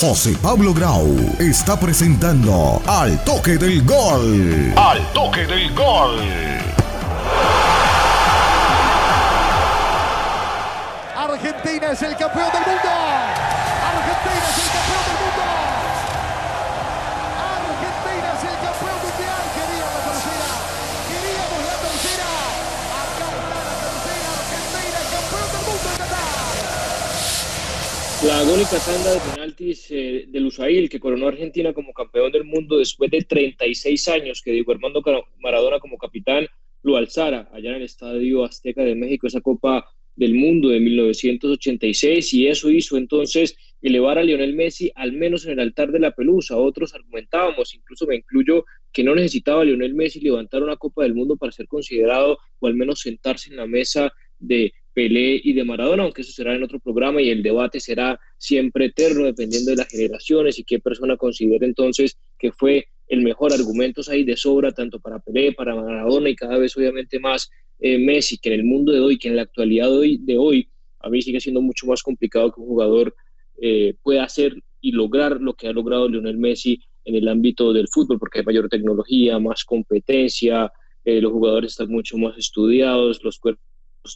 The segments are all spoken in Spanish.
José Pablo Grau está presentando Al Toque del Gol. Al Toque del Gol. Argentina es el campeón del mundo. La agónica tanda de penaltis eh, del USAIL que coronó a Argentina como campeón del mundo después de 36 años que Diego Armando Maradona como capitán lo alzara allá en el Estadio Azteca de México, esa Copa del Mundo de 1986 y eso hizo entonces elevar a Lionel Messi al menos en el altar de la pelusa. Otros argumentábamos, incluso me incluyo, que no necesitaba Lionel Messi levantar una Copa del Mundo para ser considerado o al menos sentarse en la mesa de Pelé y de Maradona, aunque eso será en otro programa y el debate será siempre eterno dependiendo de las generaciones y qué persona considere entonces que fue el mejor. Argumentos ahí de sobra, tanto para Pelé, para Maradona y cada vez obviamente más eh, Messi, que en el mundo de hoy, que en la actualidad de hoy, de hoy, a mí sigue siendo mucho más complicado que un jugador eh, pueda hacer y lograr lo que ha logrado Lionel Messi en el ámbito del fútbol, porque hay mayor tecnología, más competencia, eh, los jugadores están mucho más estudiados, los cuerpos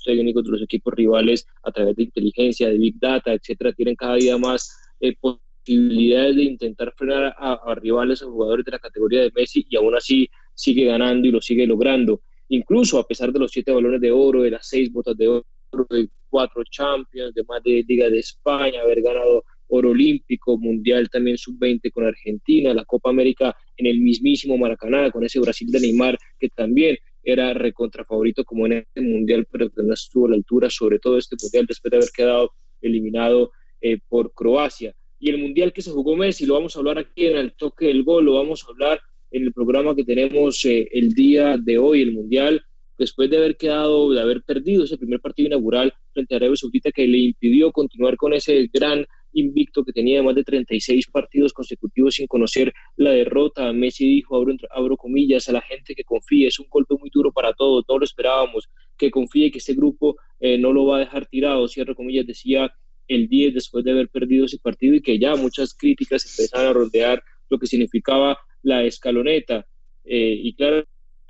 técnicos de los equipos rivales a través de inteligencia, de big data, etcétera, tienen cada día más eh, posibilidades de intentar frenar a, a, rivales, a jugadores de la categoría de Messi y aún así sigue ganando y lo sigue logrando. Incluso a pesar de los siete balones de oro, de las seis botas de oro, de cuatro Champions, de más de Liga de España, haber ganado oro olímpico, mundial también sub-20 con Argentina, la Copa América en el mismísimo Maracaná, con ese Brasil de Neymar que también era recontra favorito como en este mundial, pero que no estuvo a la altura, sobre todo este mundial después de haber quedado eliminado eh, por Croacia. Y el mundial que se jugó Messi, lo vamos a hablar aquí en el toque del gol, lo vamos a hablar en el programa que tenemos eh, el día de hoy, el mundial, después de haber quedado, de haber perdido ese primer partido inaugural frente a Arabia Saudita que le impidió continuar con ese gran invicto que tenía más de 36 partidos consecutivos sin conocer la derrota. Messi dijo, abro, abro comillas, a la gente que confíe, es un golpe muy duro para todos, todos lo esperábamos, que confíe que este grupo eh, no lo va a dejar tirado, cierro comillas, decía el 10 después de haber perdido ese partido y que ya muchas críticas empezaron a rodear lo que significaba la escaloneta. Eh, y claro,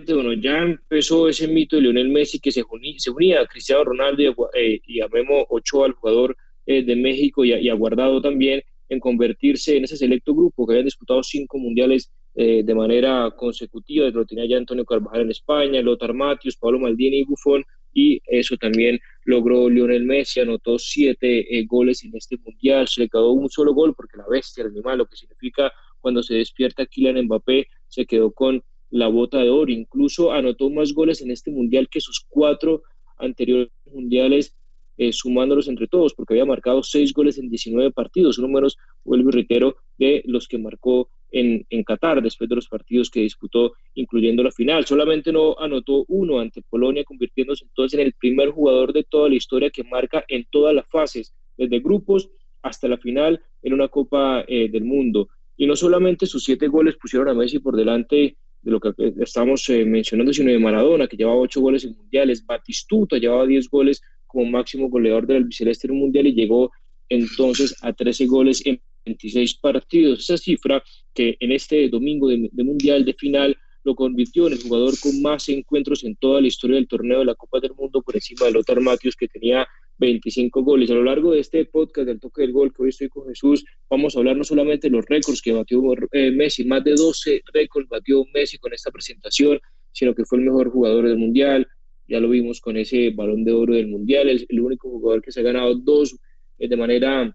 bueno, ya empezó ese mito de Lionel Messi que se, unía, se unía a Cristiano Ronaldo y a, eh, y a Memo Ochoa, el jugador eh, de México, y, y Guardado también, en convertirse en ese selecto grupo que habían disputado cinco mundiales eh, de manera consecutiva. Lo tenía ya Antonio Carvajal en España, Lothar Matthews, Pablo Maldini y Buffon, y eso también logró Lionel Messi, anotó siete eh, goles en este mundial, se le quedó un solo gol porque la bestia, el animal, lo que significa cuando se despierta Kylian Mbappé, se quedó con la bota de oro, incluso anotó más goles en este mundial que sus cuatro anteriores mundiales eh, sumándolos entre todos, porque había marcado seis goles en 19 partidos, números, vuelvo y reitero, de los que marcó en, en, Qatar después de los partidos que disputó, incluyendo la final. Solamente no anotó uno ante Polonia, convirtiéndose entonces en el primer jugador de toda la historia que marca en todas las fases, desde grupos hasta la final en una Copa eh, del Mundo. Y no solamente sus siete goles pusieron a Messi por delante de lo que estamos eh, mencionando, sino de Maradona, que llevaba ocho goles en mundiales, Batistuta llevaba diez goles como máximo goleador del albiceleste mundial y llegó entonces a 13 goles en 26 partidos. Esa cifra que en este domingo de, de, mundial de final lo convirtió en el jugador con más encuentros en toda la historia del torneo de la Copa del Mundo por encima de Lothar Matthews que tenía 25 goles. A lo largo de este podcast del toque del gol que hoy estoy con Jesús, vamos a hablar no solamente de los récords que batió eh, Messi, más de 12 récords batió Messi con esta presentación, sino que fue el mejor jugador del mundial, ya lo vimos con ese balón de oro del Mundial, es el único jugador que se ha ganado dos eh, de manera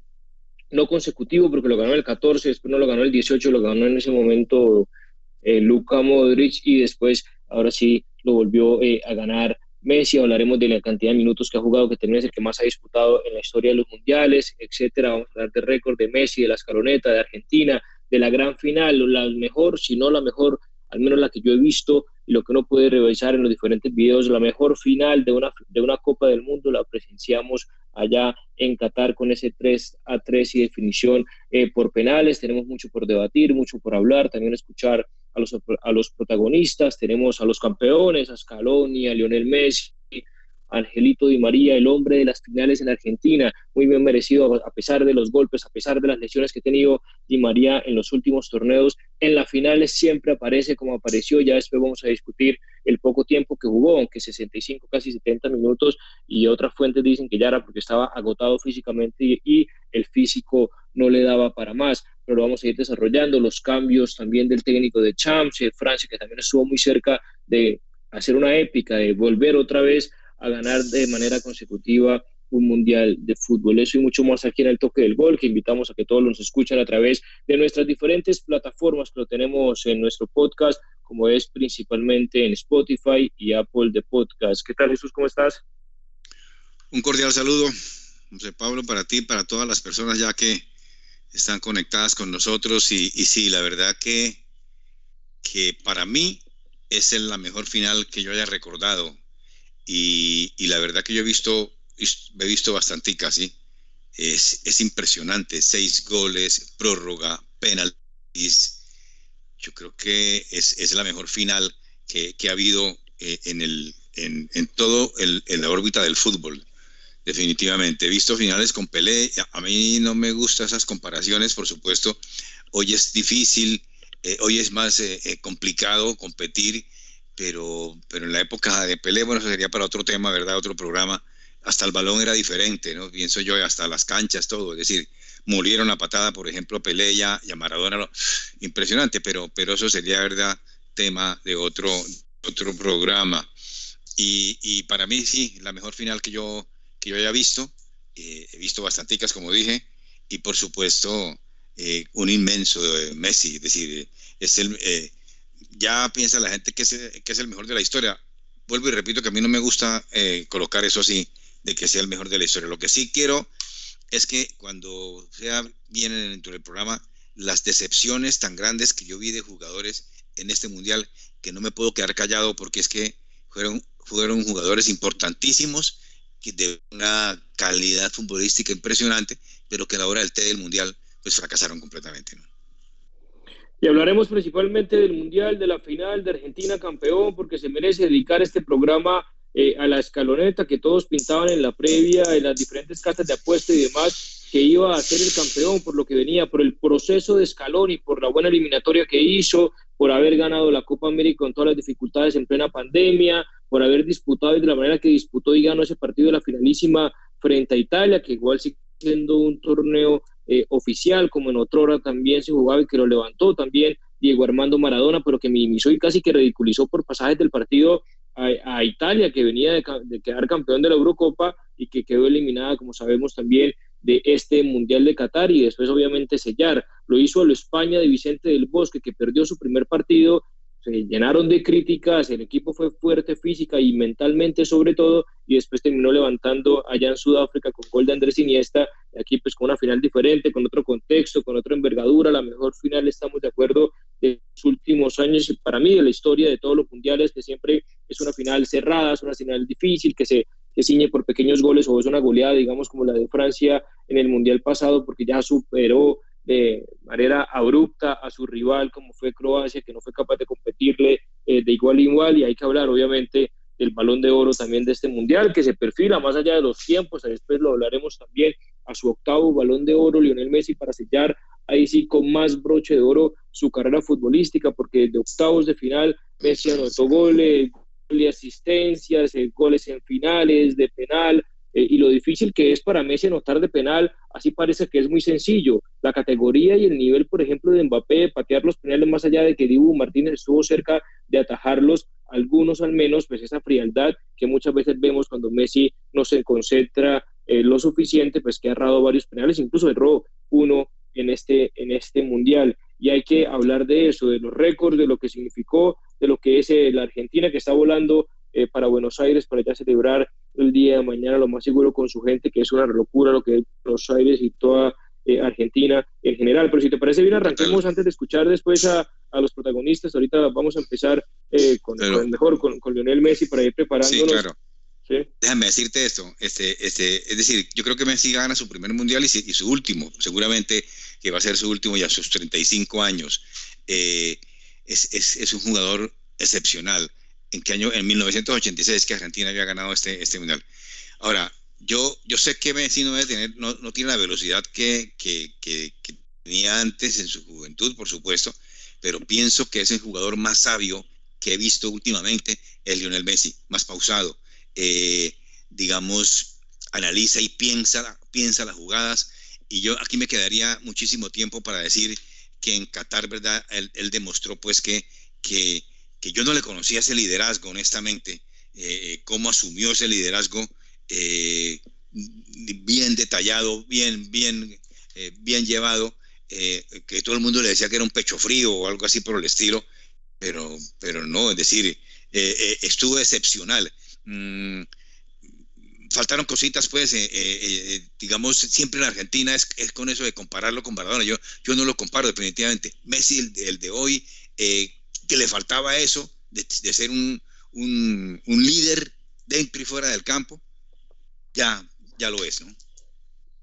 no consecutivo, porque lo ganó el 14, después no lo ganó el 18, lo ganó en ese momento eh, Luka Modric y después, ahora sí, lo volvió eh, a ganar Messi. Hablaremos de la cantidad de minutos que ha jugado, que también es el que más ha disputado en la historia de los mundiales, etcétera. Vamos a hablar de récord de Messi, de la escaloneta, de Argentina, de la gran final, la mejor, si no la mejor, al menos la que yo he visto y lo que uno puede revisar en los diferentes videos, la mejor final de una, de una Copa del Mundo la presenciamos allá en Qatar con ese 3 a 3 y definición eh, por penales. Tenemos mucho por debatir, mucho por hablar, también escuchar a los, a los protagonistas. Tenemos a los campeones, a Scaloni, a Lionel Messi, Angelito Di María, el hombre de las finales en Argentina, muy bien merecido a pesar de los golpes, a pesar de las lesiones que ha tenido Di María en los últimos torneos. En las finales siempre aparece como apareció, ya después vamos a discutir el poco tiempo que jugó, aunque 65, casi 70 minutos, y otras fuentes dicen que ya era porque estaba agotado físicamente y, y el físico no le daba para más, pero lo vamos a ir desarrollando, los cambios también del técnico de Champs, de Francia, que también estuvo muy cerca de hacer una épica, de volver otra vez a ganar de manera consecutiva un mundial de fútbol. Eso y mucho más aquí en el toque del gol, que invitamos a que todos nos escuchen a través de nuestras diferentes plataformas que lo tenemos en nuestro podcast, como es principalmente en Spotify y Apple de Podcast. ¿Qué tal Jesús? ¿Cómo estás? Un cordial saludo, José Pablo, para ti, para todas las personas ya que están conectadas con nosotros. Y, sí, la verdad que, que para mí es la mejor final que yo haya recordado. Y, y la verdad que yo he visto, he visto bastante casi. Es, es impresionante. Seis goles, prórroga, penaltis. Yo creo que es, es la mejor final que, que ha habido eh, en, el, en, en todo el, en la órbita del fútbol definitivamente. He visto finales con Pelé, a mí no me gustan esas comparaciones, por supuesto. Hoy es difícil, eh, hoy es más eh, eh, complicado competir, pero, pero en la época de Pelé, bueno, eso sería para otro tema, ¿verdad? Otro programa. Hasta el balón era diferente, ¿no? Pienso yo, hasta las canchas, todo. Es decir, murieron a patada, por ejemplo, Pelé y a, Maradona. Impresionante, pero, pero eso sería, ¿verdad? Tema de otro, otro programa. Y, y para mí, sí, la mejor final que yo que yo haya visto. Eh, he visto bastanticas, como dije, y por supuesto eh, un inmenso de Messi. Es decir, es el, eh, ya piensa la gente que es, que es el mejor de la historia. Vuelvo y repito que a mí no me gusta colocar eso así, de que sea el mejor de la historia. Lo que sí quiero es que cuando sea vienen dentro del programa las decepciones tan grandes que yo vi de jugadores en este mundial, que no me puedo quedar callado porque es que fueron, fueron jugadores importantísimos de una calidad futbolística impresionante, pero que a la hora del té del Mundial pues fracasaron completamente. Y hablaremos principalmente del Mundial, de la final de Argentina campeón, porque se merece dedicar este programa eh, a la escaloneta que todos pintaban en la previa, en las diferentes cartas de apuesta y demás, que iba a ser el campeón por lo que venía, por el proceso de escalón y por la buena eliminatoria que hizo, por haber ganado la Copa América con todas las dificultades en plena pandemia, por haber disputado y de la manera que disputó y ganó ese partido de la finalísima frente a Italia, que igual sigue siendo un torneo eh, oficial, como en otra hora también se jugaba y que lo levantó también Diego Armando Maradona, pero que minimizó y casi que ridiculizó por pasajes del partido a, Italia, que venía de, de, quedar campeón de la Eurocopa y que quedó eliminada, como sabemos también, de este Mundial de Qatar y después obviamente sellar. Lo hizo a lo España de Vicente del Bosque, que perdió su primer partido se llenaron de críticas, el equipo fue fuerte física y mentalmente sobre todo, y después terminó levantando allá en Sudáfrica con gol de Andrés Iniesta, aquí pues con una final diferente, con otro contexto, con otra envergadura, la mejor final estamos de acuerdo de los últimos años, para mí de la historia de todos los mundiales, que siempre es una final cerrada, es una final difícil, que se que ciñe por pequeños goles o es una goleada, digamos, como la de Francia en el Mundial pasado, porque ya superó de manera abrupta a su rival como fue Croacia, que no fue capaz de competirle eh, de igual a igual y hay que hablar obviamente del balón de oro también de este mundial que se perfila más allá de los tiempos, después lo hablaremos también a su octavo balón de oro Lionel Messi para sellar ahí sí con más broche de oro su carrera futbolística porque de octavos de final Messi anotó goles, y asistencias, eh, goles en finales, de penal, eh, y lo difícil que es para Messi anotar de penal, así parece que es muy sencillo. La categoría y el nivel, por ejemplo, de Mbappé, patear los penales más allá de que Dibu Martínez estuvo cerca de atajarlos, algunos al menos, pues esa frialdad que muchas veces vemos cuando Messi no se concentra eh, lo suficiente, pues que ha errado varios penales, incluso erró uno en este, en este mundial. Y hay que hablar de eso, de los récords, de lo que significó, de lo que es eh, la Argentina que está volando para Buenos Aires para ya celebrar el día de mañana, lo más seguro con su gente, que es una locura lo que es Buenos Aires y toda eh, Argentina en general. Pero si te parece bien, arranquemos antes de escuchar después a, a los protagonistas. Ahorita vamos a empezar eh, con, el mejor, con, con, Lionel Messi para ir preparándonos. Sí, claro. ¿Sí? Déjame decirte esto, este, este, es decir, yo creo que Messi gana su primer mundial y, y, su último, seguramente que va a ser su último ya a sus 35 años. Eh, es, es, es un jugador excepcional en qué año, en 1986 que Argentina había ganado este, este mundial. Ahora, yo, yo sé que Messi no, debe tener, no, no tiene la velocidad que, que, que, tenía antes en su juventud, por supuesto, pero pienso que es el jugador más sabio que he visto últimamente, es Lionel Messi, más pausado. Eh, digamos, analiza y piensa, piensa las jugadas. Y yo aquí me quedaría muchísimo tiempo para decir que en Qatar, ¿verdad? Él, él demostró pues que, que, yo no le conocía ese liderazgo, honestamente, eh, cómo asumió ese liderazgo eh, bien detallado, bien, bien, eh, bien llevado, eh, que todo el mundo le decía que era un pecho frío o algo así por el estilo, pero, pero no, es decir, estuvo excepcional. Mm, faltaron cositas, pues, digamos, siempre en Argentina es, con eso de compararlo con Maradona. Yo, yo no lo comparo definitivamente. Messi, el, el de hoy, que le faltaba eso, de, de ser un, un, líder dentro y fuera del campo, ya, ya lo es, ¿no?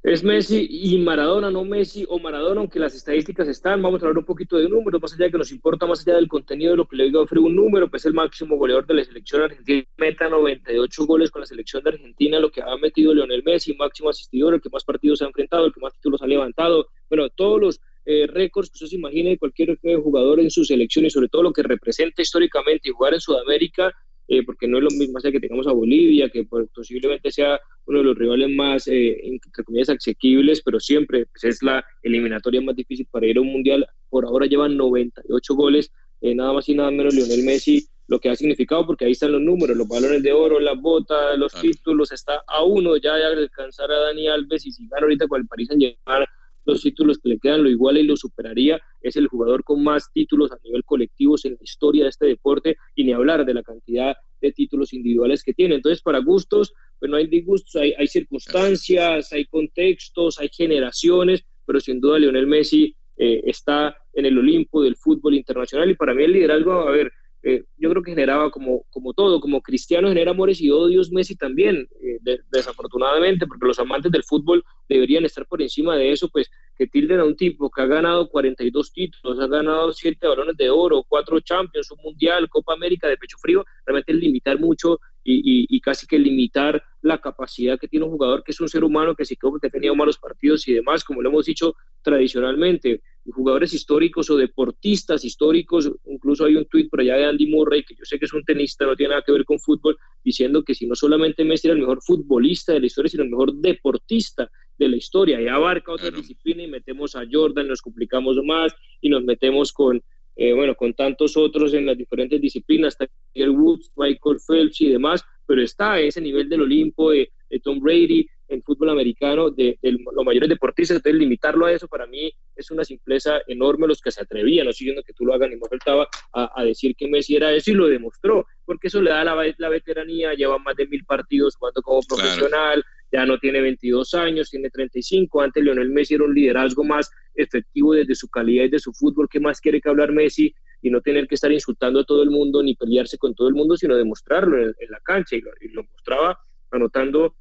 Es Messi y Maradona, no Messi o Maradona, aunque las estadísticas están, vamos a hablar un poquito de números, más allá de que nos importa, más allá del contenido de lo que le digo a un número, pues el máximo goleador de la selección argentina, meta 98 goles con la selección de Argentina, lo que ha metido Lionel Messi, máximo asistidor, el que más partidos ha enfrentado, el que más títulos ha levantado, bueno, todos los eh, récords que usted se imagine cualquier jugador en su selección y sobre todo lo que representa históricamente y jugar en Sudamérica, eh, porque no es lo mismo sea que tengamos a Bolivia, que posiblemente sea uno de los rivales más, eh, entre comillas, asequibles, pero siempre pues, es la eliminatoria más difícil para ir a un mundial. Por ahora llevan 98 goles, eh, nada más y nada menos Lionel Messi, lo que ha significado, porque ahí están los números, los balones de oro, las botas, los títulos, está a uno ya de alcanzar a Dani Alves y si gana ahorita con el Paris Saint-Germain los títulos que le quedan lo iguala y lo superaría. Es el jugador con más títulos a nivel colectivo en la historia de este deporte y ni hablar de la cantidad de títulos individuales que tiene. Entonces, para gustos, pues no hay disgustos, hay, hay circunstancias, hay contextos, hay generaciones, pero sin duda Lionel Messi eh, está en el Olimpo del fútbol internacional y para mí el liderazgo, a ver, eh, yo creo que generaba como, como todo, como Cristiano genera amores y odios, Messi también, eh, desafortunadamente, porque los amantes del fútbol deberían estar por encima de eso, pues que tilden a un tipo que ha ganado 42 títulos, ha ganado 7 balones de oro, 4 Champions, un Mundial, Copa América de pecho frío, realmente limitar mucho y, y, casi que limitar la capacidad que tiene un jugador que es un ser humano que sí creo que ha tenido malos partidos y demás, como lo hemos dicho tradicionalmente jugadores históricos o deportistas históricos, incluso hay un tuit por allá de Andy Murray, que yo sé que es un tenista, no tiene nada que ver con fútbol, diciendo que si no solamente Messi era el mejor futbolista de la historia, sino el mejor deportista de la historia, y abarca otra disciplina y metemos a Jordan, nos complicamos más y nos metemos con, eh, bueno, con tantos otros en las diferentes disciplinas, Tiger Woods, Michael Phelps y demás, pero está a ese nivel del Olimpo de, de Tom Brady, en fútbol americano de, los mayores deportistas, entonces limitarlo a eso para mí es una simpleza enorme los que se atrevían, no siguiendo que tú lo hagas, ni me faltaba a, decir que Messi era eso y lo demostró, porque eso le da la, la veteranía, lleva más de mil partidos jugando como profesional, ya no tiene 22 años, tiene 35, antes Lionel Messi era un liderazgo más efectivo desde su calidad y de su fútbol, ¿qué más quiere que hablar Messi? y no tener que estar insultando a todo el mundo ni pelearse con todo el mundo, sino demostrarlo en, la cancha y lo mostraba anotando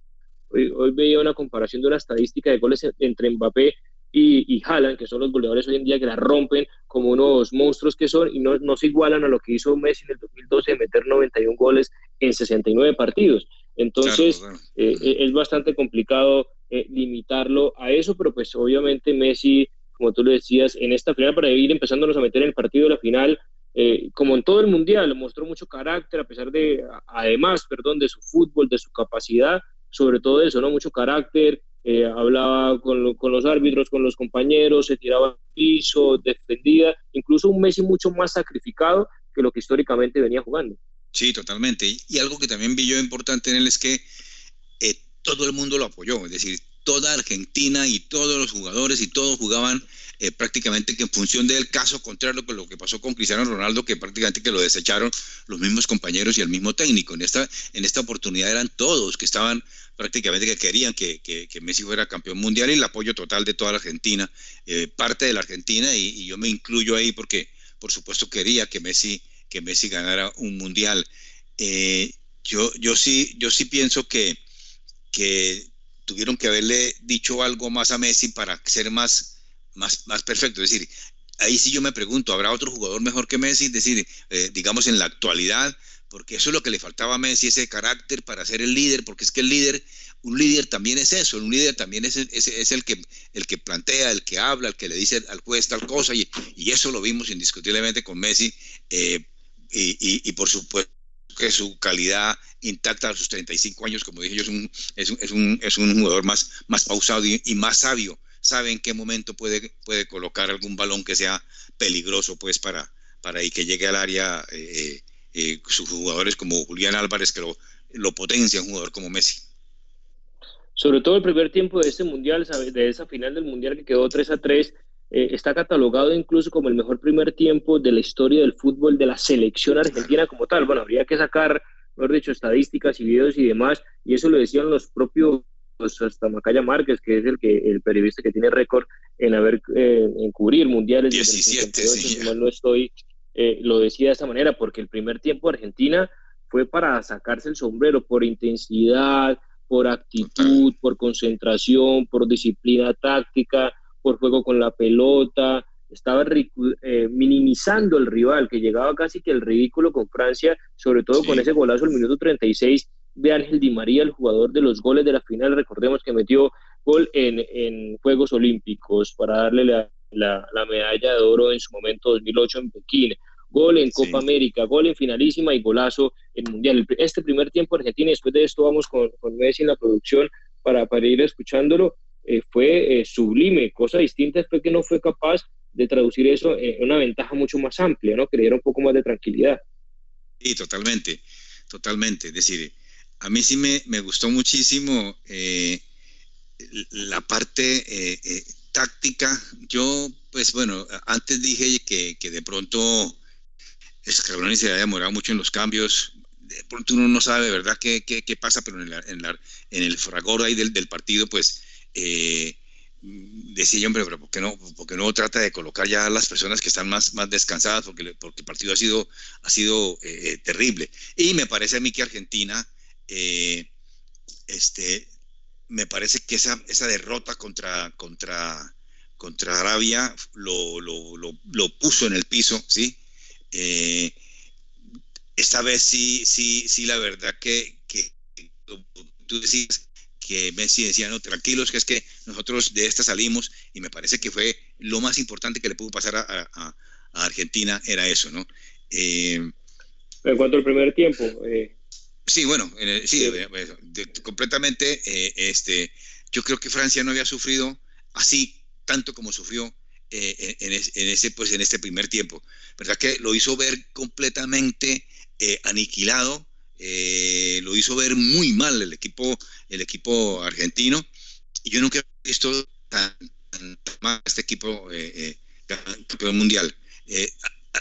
Hoy, veía una comparación de una estadística de goles entre Mbappé y, y Haaland, que son los goleadores hoy en día que la rompen como unos monstruos que son y no, no se igualan a lo que hizo Messi en el 2012 de meter 91 goles en 69 partidos. Entonces, eh, eh, es bastante complicado eh, limitarlo a eso, pero pues obviamente Messi, como tú lo decías, en esta final para ir empezándonos a meter en el partido de la final, como en todo el mundial, mostró mucho carácter a pesar de, además, perdón, de su fútbol, de su capacidad, sobre todo eso, ¿no? Mucho carácter, eh, hablaba con, con, los árbitros, con los compañeros, se tiraba al piso, defendía, incluso un Messi mucho más sacrificado que lo que históricamente venía jugando. Sí, totalmente. Y, algo que también vi yo importante en él es que eh, todo el mundo lo apoyó, es decir, toda Argentina y todos los jugadores y todos jugaban eh, prácticamente que en función del caso contrario con lo que pasó con Cristiano Ronaldo, que prácticamente que lo desecharon los mismos compañeros y el mismo técnico. En esta, en esta oportunidad eran todos que estaban prácticamente que querían que, que, Messi fuera campeón mundial y el apoyo total de toda la Argentina, eh, parte de la Argentina y, yo me incluyo ahí porque por supuesto quería que Messi, que Messi ganara un mundial. Eh, yo, yo, sí, yo sí pienso que, que tuvieron que haberle dicho algo más a Messi para ser más, más, más perfecto. Es decir, ahí sí yo me pregunto, ¿habrá otro jugador mejor que Messi? Es decir, eh, digamos en la actualidad, porque eso es lo que le faltaba a Messi, ese carácter para ser el líder, porque es que el líder, un líder también es eso, un líder también es, es, el, que, el que plantea, el que habla, el que le dice al juez tal cosa, y, y eso lo vimos indiscutiblemente con Messi, eh, y, y, por supuesto que su calidad intacta a sus 35 años, como dije yo, es un, es un, es un, es un jugador más, más pausado y, más sabio, sabe en qué momento puede, puede colocar algún balón que sea peligroso, pues, para, para que llegue al área. Eh, eh, sus jugadores como Julián Álvarez, que lo, lo potencia un jugador como Messi. Sobre todo el primer tiempo de este mundial, de esa final del mundial que quedó 3 a 3, eh, está catalogado incluso como el mejor primer tiempo de la historia del fútbol de la selección argentina como tal. Bueno, habría que sacar, mejor dicho, estadísticas y videos y demás, y eso lo decían los propios hasta Macaya Márquez, que es el que el periodista que tiene récord en haber eh, en cubrir mundiales. 17, sí. No estoy eh, lo decía de esa manera, porque el primer tiempo de Argentina fue para sacarse el sombrero por intensidad, por actitud, por concentración, por disciplina táctica, por juego con la pelota, estaba eh, minimizando el rival, que llegaba casi que el ridículo con Francia, sobre todo con ese golazo al minuto 36 de Ángel Di María, el jugador de los goles de la final, recordemos que metió gol en, en Juegos Olímpicos para darle la, la, medalla de oro en su momento 2008 en Pekín, gol en Copa América, gol en finalísima y golazo en Mundial. Este primer tiempo Argentina, y después de esto vamos con, con Messi en la producción para, para ir escuchándolo, eh, fue eh, sublime. Cosa distinta fue que no fue capaz de traducir eso en una ventaja mucho más amplia, ¿no? Que le diera un poco más de tranquilidad. Sí, totalmente, totalmente. Es decir, a mí sí me, me gustó muchísimo eh, la parte táctica, yo, pues bueno, antes dije que, que de pronto Scaloni se había demorado mucho en los cambios. De pronto uno no sabe, ¿verdad?, qué, qué, qué pasa, pero en, en, la, en, el fragor ahí del, del partido, pues eh, decía yo, hombre, pero ¿por qué, no, porque no trata de colocar ya a las personas que están más, más descansadas? Porque, porque el partido ha sido, ha sido eh, terrible. Y me parece a mí que Argentina eh, este, me parece que esa, esa derrota contra, contra, contra Arabia lo, lo, lo, puso en el piso, ¿sí? Eh, esta vez sí, sí, sí, la verdad que, que tú decías que Messi decía, no, tranquilos, que es que nosotros de esta salimos, y me parece que fue lo más importante que le pudo pasar a, a, Argentina, era eso, ¿no? Eh, en cuanto al primer tiempo, eh, Sí, bueno, sí, completamente. Eh, este, yo creo que Francia no había sufrido así tanto como sufrió eh, en, ese, pues, en este primer tiempo. ¿Verdad que lo hizo ver completamente eh, lo hizo ver muy mal el equipo, el equipo argentino. Y yo nunca he visto tan, mal este equipo campeón mundial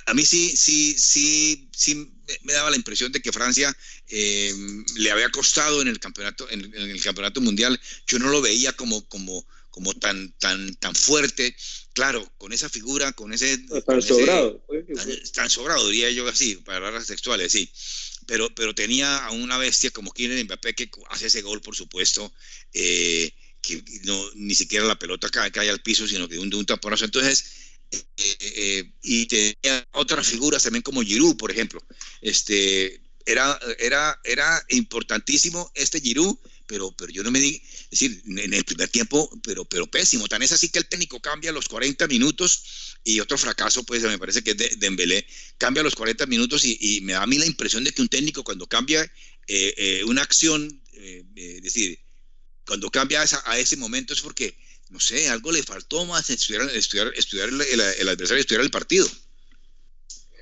a mí sí, sí, sí, sí me daba la impresión de que Francia eh, le había costado en el campeonato, en, el campeonato mundial. Yo no lo veía como, como, como tan, tan, tan fuerte. Claro, con esa figura, con ese. Tan sobrado. tan, sobrado, diría yo así, para palabras textuales, sí. Pero, pero tenía a una bestia como Kylian Mbappé que hace ese gol, por supuesto. Eh, que no, ni siquiera la pelota cae, cae, al piso, sino que de un, un. Entonces, eh, eh, y tenía otras figuras también como Giroud, por ejemplo. Este, era, era, era importantísimo este Giroud, pero, pero yo no me di, es decir, en el primer tiempo, pero, pero pésimo. Tan es así que el técnico cambia a los 40 minutos y otro fracaso, pues me parece que es de Dembélé, cambia a los 40 minutos y, me da a mí la impresión de que un técnico cuando cambia eh, una acción, es decir, cuando cambia a ese momento es porque no sé, algo le faltó más estudiar, estudiar, estudiar el, el, adversario, estudiar el partido.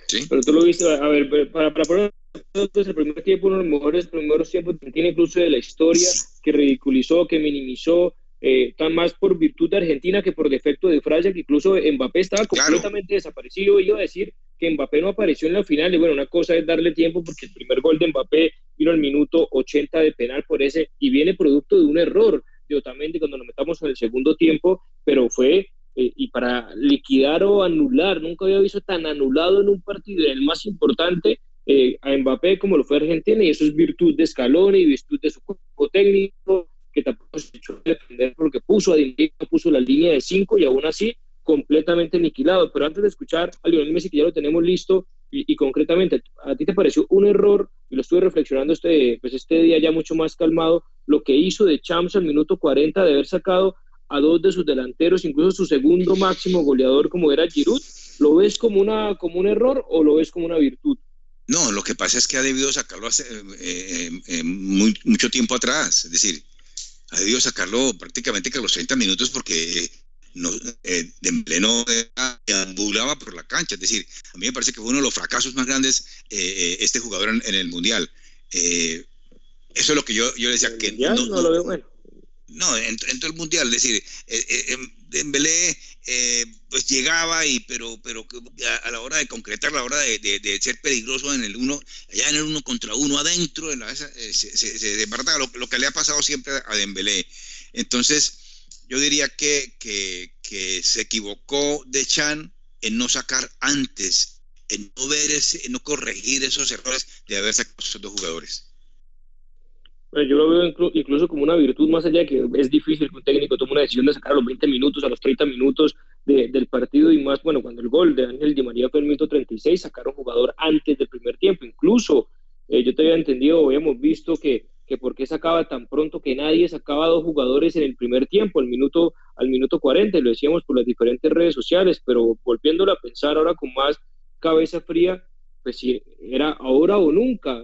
¿Sí? Pero tú lo viste, a ver, para, para poner entonces el primer tiempo, uno de los mejores primeros tiempos que tiene incluso de la historia, que ridiculizó, que minimizó, eh, tan más por virtud de Argentina que por defecto de Francia, que incluso Mbappé estaba completamente desaparecido. Iba a decir que Mbappé no apareció en la final, y bueno, una cosa es darle tiempo porque el primer gol de Mbappé vino al minuto 80 de penal por ese, y viene producto de un error de cuando nos metamos en el segundo tiempo, pero fue eh, y para liquidar o anular, nunca había visto tan anulado en un partido el más importante eh, a Mbappé como lo fue Argentina, y eso es virtud de Scaloni y virtud de su cuerpo técnico, que tampoco se echó a defender porque puso a puso la línea de cinco y aún así completamente aniquilado. Pero antes de escuchar a Lionel Messi, que ya lo tenemos listo, y, y concretamente, ¿a ti te pareció un error y lo estuve reflexionando este, pues este día ya mucho más calmado, lo que hizo de Champs al minuto 40 de haber sacado a dos de sus delanteros, incluso su segundo máximo goleador como era Giroud, ¿lo ves como, una, como un error o lo ves como una virtud? No, lo que pasa es que ha debido sacarlo hace eh, eh, eh, muy, mucho tiempo atrás, es decir, ha debido sacarlo prácticamente que a los 30 minutos porque no, eh, Dembélé no ambulaba por la cancha. Es decir, a mí me parece que fue uno de los fracasos más grandes este jugador en, el Mundial. eso es lo que yo, yo decía que no, no, lo veo bueno. No, en, todo el Mundial, es decir, Dembélé pues llegaba y pero pero a, la hora de concretar, a la hora de, ser peligroso en el uno, allá en el uno contra uno adentro, en la, se, se, se lo, que le ha pasado siempre a Dembélé. Entonces, yo diría que, que, se equivocó de Chan en no sacar antes, en no ver ese, en no corregir esos errores de haber sacado a esos dos jugadores. Bueno, yo lo veo incluso como una virtud, más allá de que es difícil que un técnico tome una decisión de sacar a los 20 minutos, a los 30 minutos del partido y más, bueno, cuando el gol de Ángel Di María fue el minuto 36, sacaron jugador antes del primer tiempo. Incluso eh, yo te había entendido, habíamos visto que que por qué sacaba tan pronto que nadie sacaba dos jugadores en el primer tiempo, al minuto, al minuto 40, y lo decíamos por las diferentes redes sociales, pero volviéndolo a pensar ahora con más cabeza fría, pues si era ahora o nunca.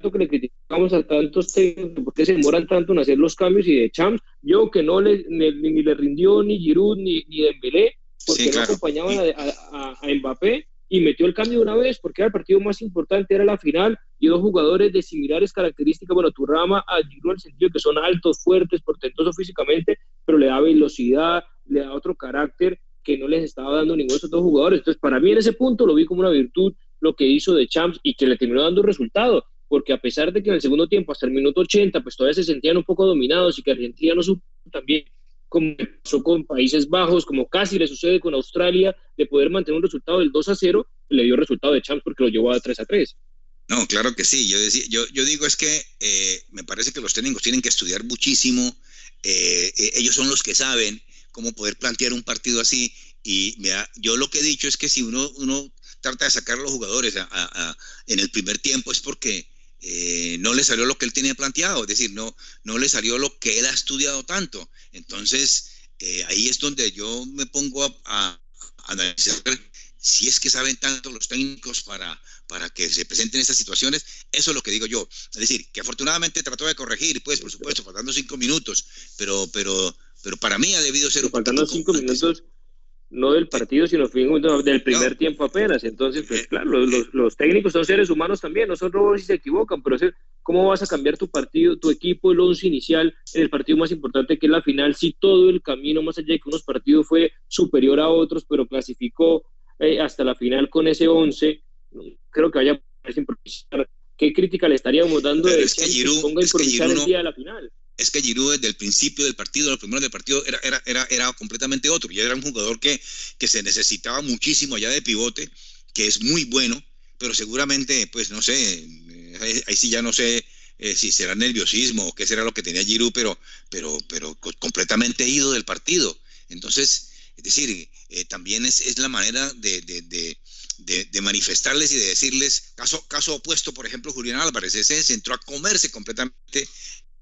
Que le criticamos a tantos técnicos, ¿por qué se demoran tanto en hacer los cambios? Y de Champs, yo que no le, ni, le rindió ni Giroud ni, ni Dembélé, porque no acompañaban a, a Mbappé, y metió el cambio de una vez porque era el partido más importante, era la final y dos jugadores de similares características. Bueno, Turrama a Giroud en el sentido que son altos, fuertes, portentosos físicamente, pero le da velocidad, le da otro carácter que no les estaba dando ninguno de esos dos jugadores. Entonces, para mí en ese punto lo vi como una virtud lo que hizo de Champs y que le terminó dando resultado, porque a pesar de que en el segundo tiempo, hasta el minuto 80, pues todavía se sentían un poco dominados y que Argentina no supo también como pasó con Países Bajos, como casi le sucede con Australia, de poder mantener un resultado del 2 a 0, le dio resultado de Champs porque lo llevó a 3 a 3. No, claro que sí. Yo, decía, yo, yo digo es que eh, me parece que los técnicos tienen que estudiar muchísimo. Eh, eh, ellos son los que saben cómo poder plantear un partido así. Y mira, yo lo que he dicho es que si uno, uno trata de sacar a los jugadores en el primer tiempo es porque eh, no le salió lo que él tenía planteado, es decir, no, no le salió lo que él ha estudiado tanto. Entonces, eh, ahí es donde yo me pongo a, analizar si es que saben tanto los técnicos para, para que se presenten estas situaciones, eso es lo que digo yo. Es decir, que afortunadamente trató de corregir, pues, por supuesto, faltando cinco minutos, pero, pero, pero para mí ha debido ser un Faltando cinco minutos, no del partido, sino del primer tiempo apenas. Entonces, pues eh, claro, los, los, técnicos son seres humanos también, no son robots y se equivocan, pero ¿cómo vas a cambiar tu partido, tu equipo, el once inicial en el partido más importante que es la final, si todo el camino, más allá de que unos partidos fue superior a otros, pero clasificó eh, hasta la final con ese once, creo que vaya a improvisar. ¿Qué crítica le estaríamos dando de que, ponga a improvisar el día de la final? Es que Giroud desde el principio del partido, los primeros del partido, era, era, era, era completamente otro. Ya era un jugador que, que se necesitaba muchísimo allá de pivote, que es muy bueno, pero seguramente, pues no sé, ahí, sí ya no sé eh, si será nerviosismo o qué será lo que tenía Giroud, pero, pero, pero completamente ido del partido. Entonces, es decir, eh, también es, es, la manera de, de, de, de, manifestarles y de decirles, caso, caso opuesto, por ejemplo, Julián Álvarez, ese se entró a comerse completamente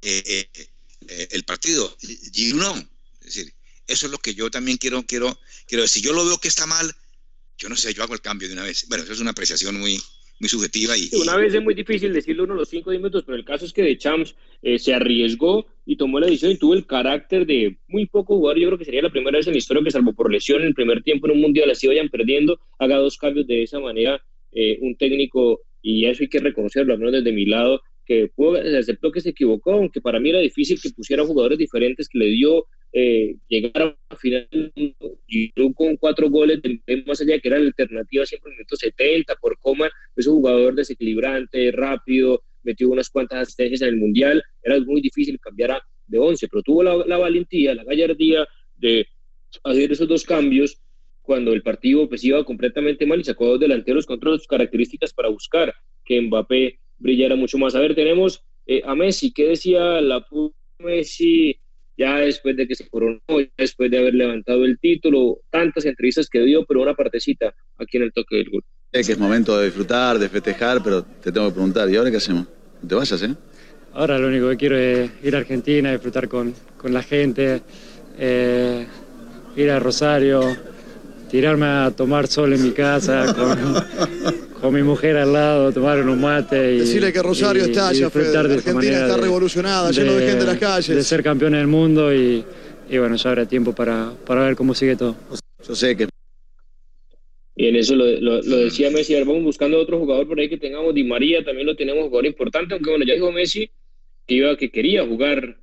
eh, eh, el partido. y no. Es decir, eso es lo que yo también quiero, quiero, quiero decir. Yo lo veo que está mal, yo no sé, yo hago el cambio de una vez. Bueno, eso es una apreciación muy, muy subjetiva. Y, una vez es muy difícil decirlo uno los cinco minutos, pero el caso es que de Champs eh, se arriesgó y tomó la decisión y tuvo el carácter de muy poco jugar. Yo creo que sería la primera vez en la historia que, salvo por lesión, en el primer tiempo en un mundial así vayan perdiendo, haga dos cambios de esa manera. un técnico, y eso hay que reconocerlo, al menos desde mi lado, que se aceptó que se equivocó, aunque para mí era difícil que pusiera jugadores diferentes, que le dio eh, llegar a final con cuatro goles, más allá que era la alternativa siempre en el minuto 70 por coma, es un jugador desequilibrante, rápido, metió unas cuantas asistencias en el Mundial, era muy difícil cambiar de 11, pero tuvo la, valentía, la gallardía de hacer esos dos cambios cuando el partido pues iba completamente mal y sacó dos delanteros con otras características para buscar que Mbappé brillara mucho más. A ver, tenemos eh, a Messi. ¿Qué decía la Messi ya después de que se coronó, después de haber levantado el título? Tantas entrevistas que dio, pero una partecita aquí en el toque del gol. Sé que es momento de disfrutar, de festejar, pero te tengo que preguntar, ¿y ahora qué hacemos? No te vayas, ¿eh? Ahora lo único que quiero es ir a Argentina, disfrutar con, con la gente, eh, ir a Rosario, tirarme a tomar sol en mi casa con, con mi mujer al lado, tomar unos mates y Decirle que Rosario y- está ya, Fede. de Argentina está de- revolucionada, lleno de gente en las calles. De ser campeones del mundo y, y bueno, ya habrá tiempo para, para ver cómo sigue todo. Yo sé que Y en eso lo, lo- lo decía Messi, ahora vamos buscando otro jugador por ahí que tengamos, Di María también lo tenemos, jugador importante, aunque bueno, ya dijo Messi que iba, que quería jugar,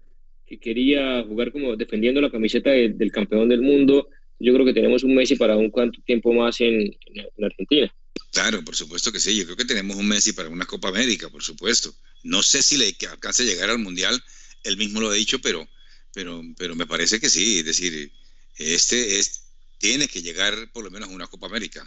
que quería jugar como defendiendo la camiseta de- del campeón del mundo. Yo creo que tenemos un Messi para un cuánto tiempo más en, en- en Argentina. Claro, por supuesto que sí. Yo creo que tenemos un Messi para una Copa América, por supuesto. No sé si le alcance a llegar al Mundial, él mismo lo ha dicho, pero, pero, pero me parece que sí. Es decir, este es, tiene que llegar por lo menos a una Copa América.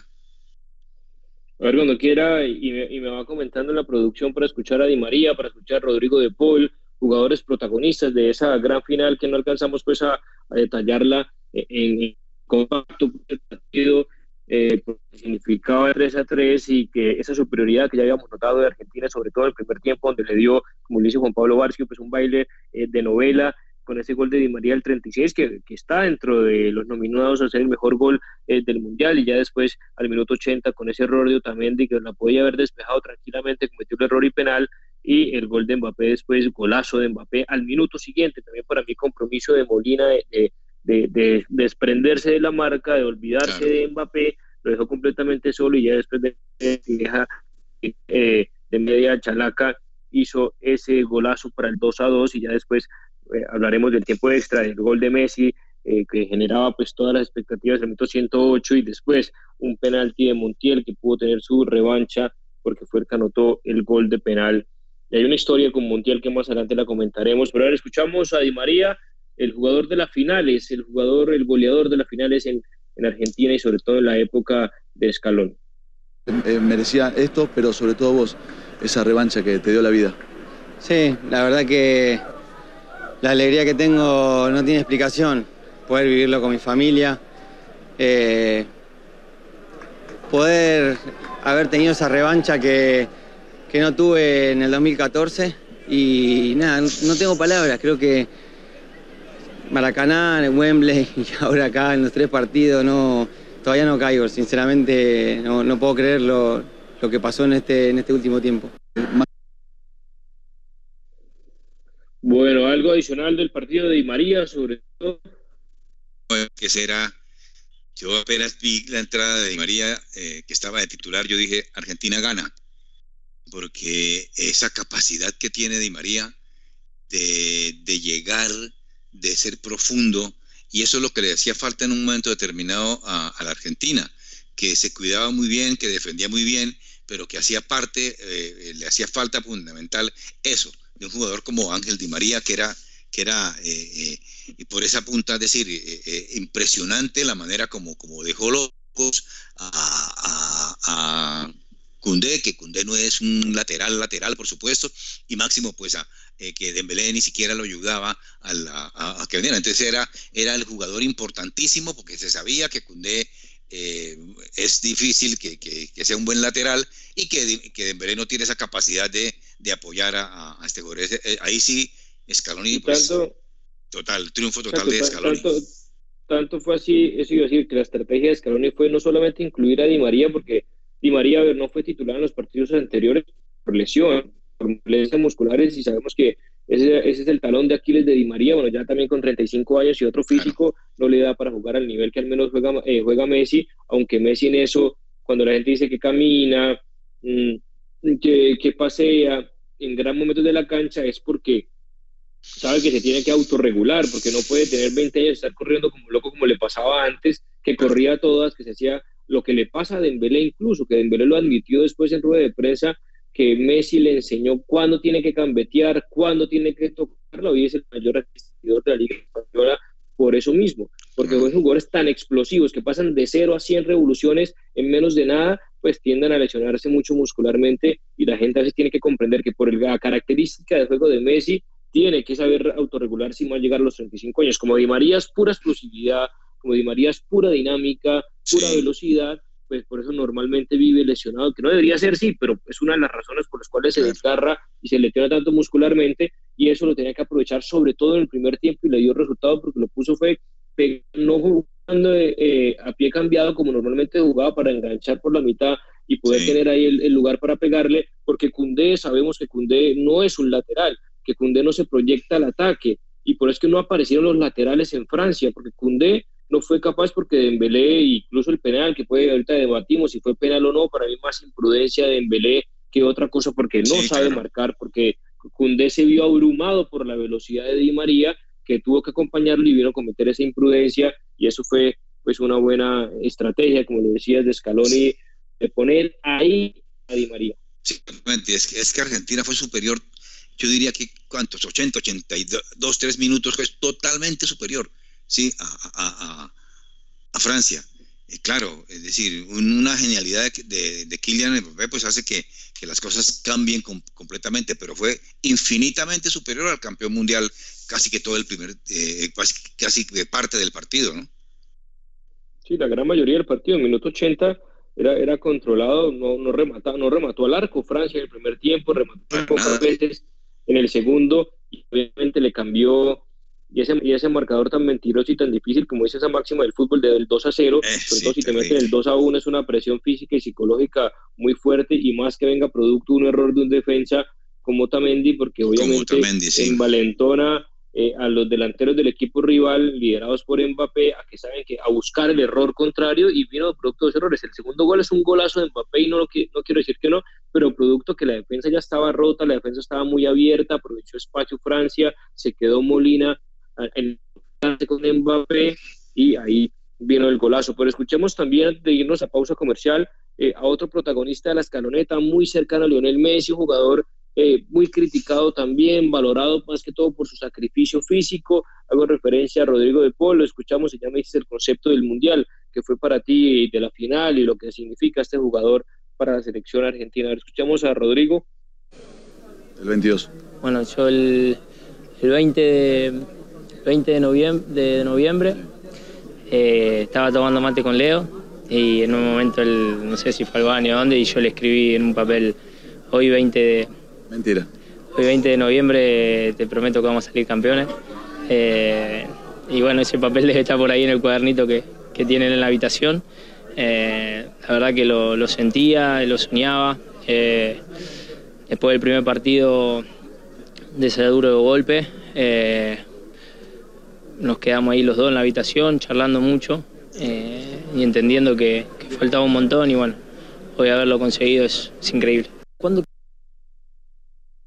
A ver, cuando quiera, y me, y me va comentando en la producción para escuchar a Di María, para escuchar a Rodrigo de Paul, jugadores protagonistas de esa gran final que no alcanzamos pues a, detallarla en, en compacto partido, eh, significaba 3 a 3 y que esa superioridad que ya habíamos notado de Argentina, sobre todo en el primer tiempo, donde le dio, como le dice Juan Pablo Barcio, pues un baile eh, de novela con ese gol de Di María el 36, que, que está dentro de los nominados a ser el mejor gol eh, del Mundial, y ya después al minuto 80 con ese error de Otamendi que la podía haber despejado tranquilamente, cometió el error y penal, y el gol de Mbappé después, golazo de Mbappé al minuto siguiente, también para mí compromiso de Molina de, de, de desprenderse de la marca, de olvidarse Claro. de Mbappé, lo dejó completamente solo y ya después de, de, eh, de media chalaca hizo ese golazo para el 2 a 2 y ya después eh, hablaremos del tiempo extra, del gol de Messi, eh, que generaba pues todas las expectativas del minuto 108 y después un penalti de Montiel que pudo tener su revancha porque fue el que anotó el gol de penal. Y hay una historia con Montiel que más adelante la comentaremos, pero ahora escuchamos a Di María, el jugador de las finales, el jugador, el goleador de las finales en, en Argentina y sobre todo en la época de Escalón. eh, merecía esto, pero sobre todo vos, esa revancha que te dio la vida. Sí, la verdad que la alegría que tengo no tiene explicación. Poder vivirlo con mi familia, eh, poder haber tenido esa revancha que, que no tuve en el 2014 y nada, no tengo palabras, creo que Maracaná, en Wembley y ahora acá en los tres partidos no, todavía no caigo, sinceramente no, no puedo creer lo, lo que pasó en este, en este último tiempo. Bueno, algo adicional del partido de Di María, sobre todo. que será, yo apenas vi la entrada de Di María, eh, que estaba de titular, yo dije, Argentina gana, porque esa capacidad que tiene Di María de, de llegar, de ser profundo, y eso es lo que le hacía falta en un momento determinado a, la Argentina, que se cuidaba muy bien, que defendía muy bien, pero que hacía parte, eh, le hacía falta fundamental eso, de un jugador como Ángel Di María, que era, que era eh, eh, y por esa punta, es decir, eh, eh, impresionante la manera como, como dejó locos a Cundé, que Cundé no es un lateral, lateral, por supuesto, y Máximo, pues, a, eh, que Dembélé ni siquiera lo ayudaba a, la, a, a que viniera. Entonces era, era el jugador importantísimo porque se sabía que Cundé eh, es difícil que, que, que, sea un buen lateral y que, que Dembélé no tiene esa capacidad de, de apoyar a, a, este jugador. Eh, ahí sí, Scaloni, pues, tanto, total, triunfo total tanto, de Scaloni. Tanto, tanto, fue así, eso iba a decir, que la estrategia de Scaloni fue no solamente incluir a Di María, porque Di María no fue titular en los partidos anteriores por lesión, por molestias musculares, y sabemos que ese, ese, es el talón de Aquiles de Di María, bueno, ya también con 35 años y otro físico no le da para jugar al nivel que al menos juega, eh, juega Messi, aunque Messi en eso, cuando la gente dice que camina, mmm, que, que pasea en gran momentos de la cancha, es porque sabe que se tiene que autorregular, porque no puede tener 20 años y estar corriendo como loco como le pasaba antes, que corría a todas, que se hacía lo que le pasa a Dembélé incluso, que Dembélé lo admitió después en rueda de prensa, que Messi le enseñó cuándo tiene que cambetear, cuándo tiene que tocarlo, y es el mayor asistidor de la Liga Española por eso mismo, porque son jugadores tan explosivos que pasan de 0 a 100 revoluciones en menos de nada, pues tienden a lesionarse mucho muscularmente y la gente a veces tiene que comprender que por la característica de juego de Messi tiene que saber autorregular si mal llegar a los 35 años. Como Di María es pura explosividad, como Di María es pura dinámica, pura sí. velocidad, pues por eso normalmente vive lesionado, que no debería ser, sí, pero es una de las razones por las cuales se desgarra y se lesiona tanto muscularmente, y eso lo tenía que aprovechar sobre todo en el primer tiempo y le dio resultado porque lo puso fue no jugando eh, a pie cambiado como normalmente jugaba para enganchar por la mitad y poder tener ahí el, lugar para pegarle, porque Cundé, sabemos que Cundé no es un lateral, que Cundé no se proyecta al ataque, y por eso es que no aparecieron los laterales en Francia, porque Cundé no fue capaz porque Dembélé, incluso el penal, que puede ahorita debatimos si fue penal o no, para mí más imprudencia de Dembélé que otra cosa, porque no sabe marcar, porque Cundé se vio abrumado por la velocidad de Di María, que tuvo que acompañarlo y vino a cometer esa imprudencia, y eso fue pues una buena estrategia, como lo decías, de Scaloni, de poner ahí a Di María. Sí, es que, es que Argentina fue superior, yo diría que, ¿cuántos? 80, 82, 3 minutos, es totalmente superior ¿sí? a, Francia. Eh, claro, es decir, una genialidad de, de, Kylian Mbappé pues hace que, las cosas cambien completamente, pero fue infinitamente superior al campeón mundial casi que todo el primer, eh, casi, de parte del partido, ¿no? Sí, la gran mayoría del partido, en minuto 80 era, era controlado, no, no, no remató al arco Francia en el primer tiempo, remató pocas veces en el segundo y obviamente le cambió y ese, y ese marcador tan mentiroso y tan difícil como es esa máxima del fútbol del 2 a 0, eh, sobre todo si te meten el 2 a 1 es una presión física y psicológica muy fuerte y más que venga producto de un error de un defensa como Tamendi, porque obviamente en Valentona eh, a los delanteros del equipo rival liderados por Mbappé a que saben que a buscar el error contrario y vino producto de los errores. El segundo gol es un golazo de Mbappé y no, lo que, no quiero decir que no, pero producto que la defensa ya estaba rota, la defensa estaba muy abierta, aprovechó espacio Francia, se quedó Molina el con Mbappé y ahí vino el golazo. Pero escuchemos también, de irnos a pausa comercial, eh, a otro protagonista de la escaloneta, muy cercano a Lionel Messi, un jugador eh, muy criticado también, valorado más que todo por su sacrificio físico. Hago referencia a Rodrigo de Polo, escuchamos y ya me dices el concepto del Mundial, que fue para ti de la final y lo que significa este jugador para la selección argentina. escuchamos a Rodrigo. El 22. Bueno, yo el, el 20 de 20 de noviembre, de noviembre eh, estaba tomando mate con Leo y en un momento, no sé si fue al baño o dónde, y yo le escribí en un papel, hoy 20 de... Mentira. Hoy 20 de noviembre te prometo que vamos a salir campeones. Eh, y bueno, ese papel debe estar por ahí en el cuadernito que, que tienen en la habitación. Eh, la verdad que lo, lo, sentía, lo soñaba. después del primer partido de ese duro golpe, nos quedamos ahí los dos en la habitación charlando mucho eh, y entendiendo que, faltaba un montón y bueno, hoy haberlo conseguido es, increíble. ¿Cuándo?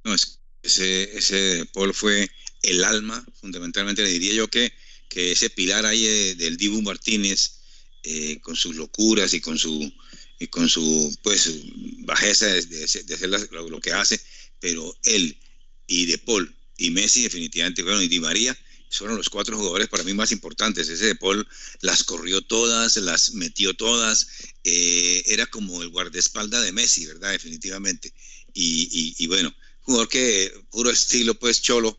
No, ese, ese Paul fue el alma, fundamentalmente le diría yo que, que ese pilar ahí del Dibu Martínez, eh, con sus locuras y con su y con su pues bajeza de, hacer lo, que hace, pero él y De Paul y Messi definitivamente, bueno, y Di María, fueron los cuatro jugadores para mí más importantes. Ese de Paul las corrió todas, las metió todas. Eh, era como el guardaespaldas de Messi, ¿verdad? Definitivamente. Y, bueno, jugador que puro estilo, pues cholo,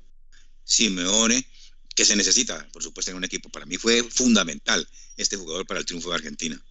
Simeone, que se necesita, por supuesto, en un equipo. Para mí fue fundamental este jugador para el triunfo de Argentina.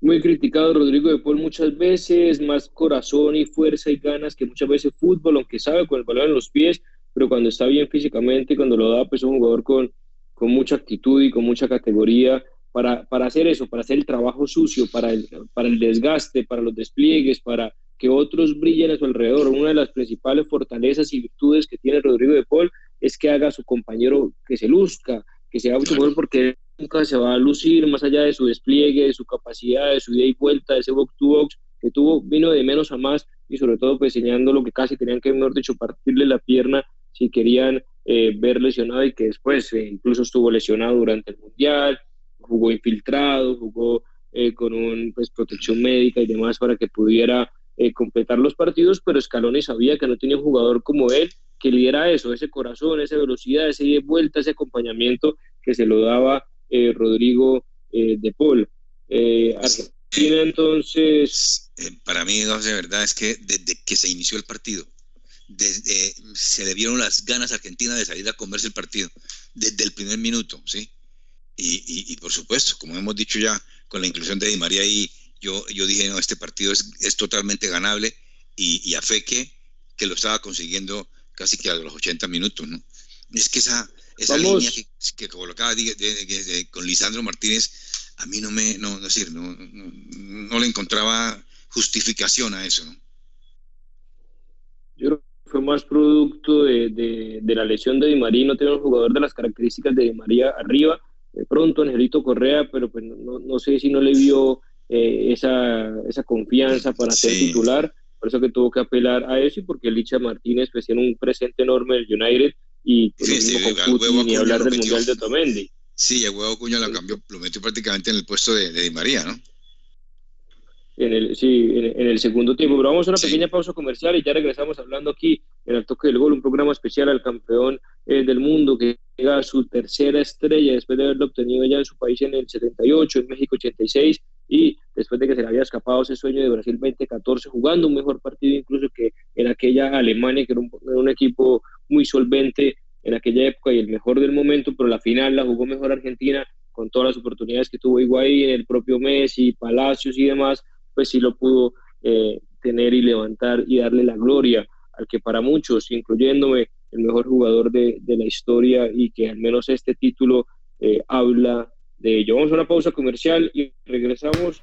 Muy criticado Rodrigo de Paul muchas veces, más corazón y fuerza y ganas que muchas veces fútbol, aunque sabe con el balón en los pies, pero cuando está bien físicamente, cuando lo da, pues es un jugador con, con mucha actitud y con mucha categoría para, para hacer eso, para hacer el trabajo sucio, para el, para el desgaste, para los despliegues, para que otros brillen a su alrededor. Una de las principales fortalezas y virtudes que tiene Rodrigo de Paul es que haga a su compañero que se luzca, que sea mucho mejor porque nunca se va a lucir más allá de su despliegue, de su capacidad, de su ida y vuelta, de ese box to box que tuvo, vino de menos a más y sobre todo pues enseñando lo que casi tenían que, mejor dicho, partirle la pierna si querían eh, ver lesionado y que después eh, incluso estuvo lesionado durante el Mundial, jugó infiltrado, jugó eh, con un, pues, protección médica y demás para que pudiera completar los partidos, pero Scaloni sabía que no tenía un jugador como él que le diera eso, ese corazón, esa velocidad, ese vuelta, ese acompañamiento que se lo daba Rodrigo de Paul. Argentina entonces... para mí, de verdad, es que desde que se inició el partido, desde, se le vieron las ganas a Argentina de salir a comerse el partido desde el primer minuto, ¿sí? Y, por supuesto, como hemos dicho ya, con la inclusión de Di María ahí, yo, yo dije, no, este partido es, es totalmente ganable y, a fe que, que lo estaba consiguiendo casi que a los 80 minutos, ¿no? Es que esa, esa línea que, colocaba con Lisandro Martínez, a mí no me, no, decir, no, no, le encontraba justificación a eso, ¿no? Yo creo que fue más producto de, de, la lesión de Di María, no tiene un jugador de las características de Di María arriba, de pronto Angelito Correa, pero pues no, no sé si no le vio eh, esa, esa confianza para ser titular, por eso que tuvo que apelar a eso y porque Licha Martínez pues tiene un presente enorme del United y pues, sí, ni hablar del Mundial de Otamendi. Sí, el huevo Cuña lo cambió, lo metió prácticamente en el puesto de, de Di María, ¿no? En el, sí, en, el segundo tiempo. Pero vamos a una pequeña pausa comercial y ya regresamos hablando aquí en el Toque del Gol, un programa especial al campeón eh, del mundo que llega a su tercera estrella después de haberlo obtenido ya en su país en el 78, en México 86 y después de que se le había escapado ese sueño de Brasil 2014, jugando un mejor partido incluso que en aquella Alemania, que era un, un equipo muy solvente en aquella época y el mejor del momento, pero la final la jugó mejor Argentina con todas las oportunidades que tuvo Higuaín, el propio Messi, Palacios y demás, pues sí lo pudo eh, tener y levantar y darle la gloria al que para muchos, incluyéndome, el mejor jugador de, la historia y que al menos este título eh, habla de ello. Vamos a una pausa comercial y regresamos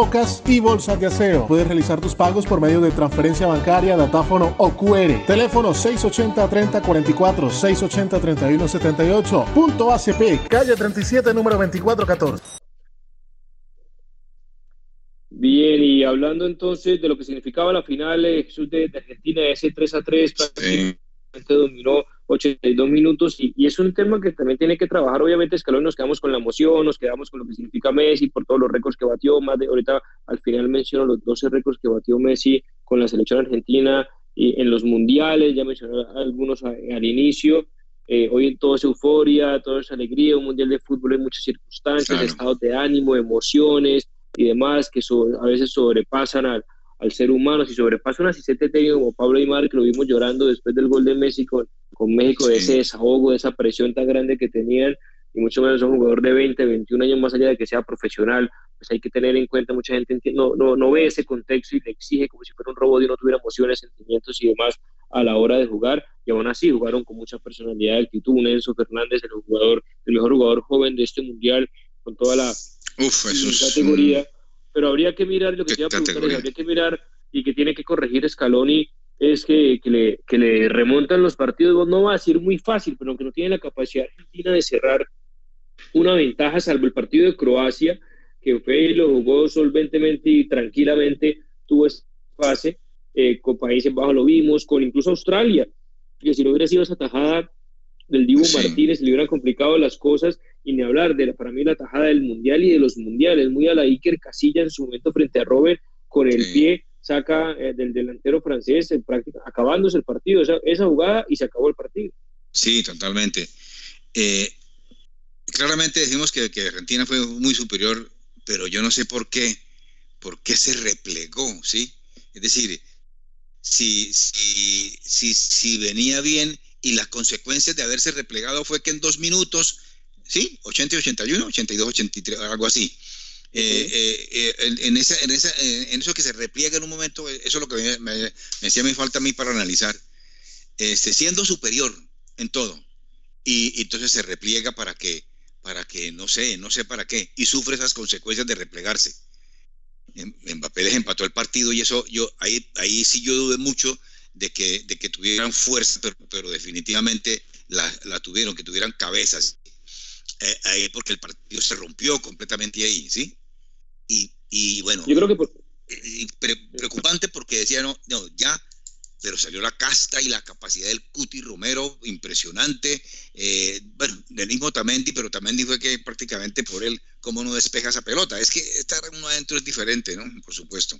y bolsas de aseo. Puedes realizar tus pagos por medio de transferencia bancaria, datáfono o QR. Teléfono 680-3044, 680-3178. Punto ACP, calle 37, número 2414. Bien, y hablando entonces de lo que significaba la final eh, Jesús de, Argentina, ese 3 a 3, sí. dominó 82 minutos y, es un tema que también tiene que trabajar, obviamente Escalón nos quedamos con la emoción, nos quedamos con lo que significa Messi por todos los récords que batió, más de ahorita al final menciono los 12 récords que batió Messi con la selección argentina y en los mundiales, ya mencioné algunos al inicio, eh, hoy todo es euforia, todo es alegría, un mundial de fútbol hay muchas circunstancias, estados de ánimo, emociones y demás que a veces sobrepasan al, al ser humano, si sobrepasa un asistente técnico como Pablo Aymar, que lo vimos llorando después del gol de Messi con, con México, de ese desahogo, de esa presión tan grande que tenían, y mucho menos un jugador de 20, 21 años más allá de que sea profesional, pues hay que tener en cuenta, mucha gente no, no, no ve ese contexto y le exige como si fuera un robot y no tuviera emociones, sentimientos y demás a la hora de jugar, y aún así jugaron con mucha personalidad, actitud, un Enzo Fernández, el jugador, el mejor jugador joven de este mundial, con toda la categoría. Pero habría que mirar lo que te iba a preguntar, habría que mirar y que tiene que corregir Scaloni es que, que, le, que le remontan los partidos, no va a ser muy fácil, pero que no tiene la capacidad argentina de cerrar una ventaja, salvo el partido de Croacia, que fue y lo jugó solventemente y tranquilamente, tuvo esa fase, eh, con Países Bajos lo vimos, con incluso Australia, que si no hubiera sido esa tajada del Dibu Martínez, le hubieran complicado las cosas y ni hablar de, la, para mí, la tajada del Mundial y de los Mundiales, muy a la Iker Casilla en su momento frente a Robert, con el pie saca eh, del delantero francés en práctica, acabándose el partido, esa, esa, jugada y se acabó el partido. Sí, totalmente. Eh, claramente decimos que, que, Argentina fue muy superior, pero yo no sé por qué, por qué se replegó, ¿sí? Es decir, si, si, si, si venía bien y las consecuencias de haberse replegado fue que en dos minutos, ¿sí? 80 y 81, 82, 83, algo así. Eh, eh, eh, en, esa, en, esa, en, eso que se repliega en un momento, eso es lo que me, me, decía me falta a mí para analizar. Este, siendo superior en todo, y, y, entonces se repliega para que, para que, no sé, no sé para qué, y sufre esas consecuencias de replegarse. Mbappé les empató el partido y eso, yo, ahí, ahí sí yo dudé mucho de que, de que tuvieran fuerza, pero, pero definitivamente la, tuvieron, que tuvieran cabezas, eh, porque el partido se rompió completamente ahí, ¿sí? Y, y bueno, yo creo que preocupante porque decía, no, no, ya pero salió la casta y la capacidad del Cuti Romero impresionante. Eh, bueno, del mismo Tamendi, pero Tamendi fue que prácticamente por él, cómo no despeja esa pelota. Es que estar uno adentro es diferente, ¿no? Por supuesto.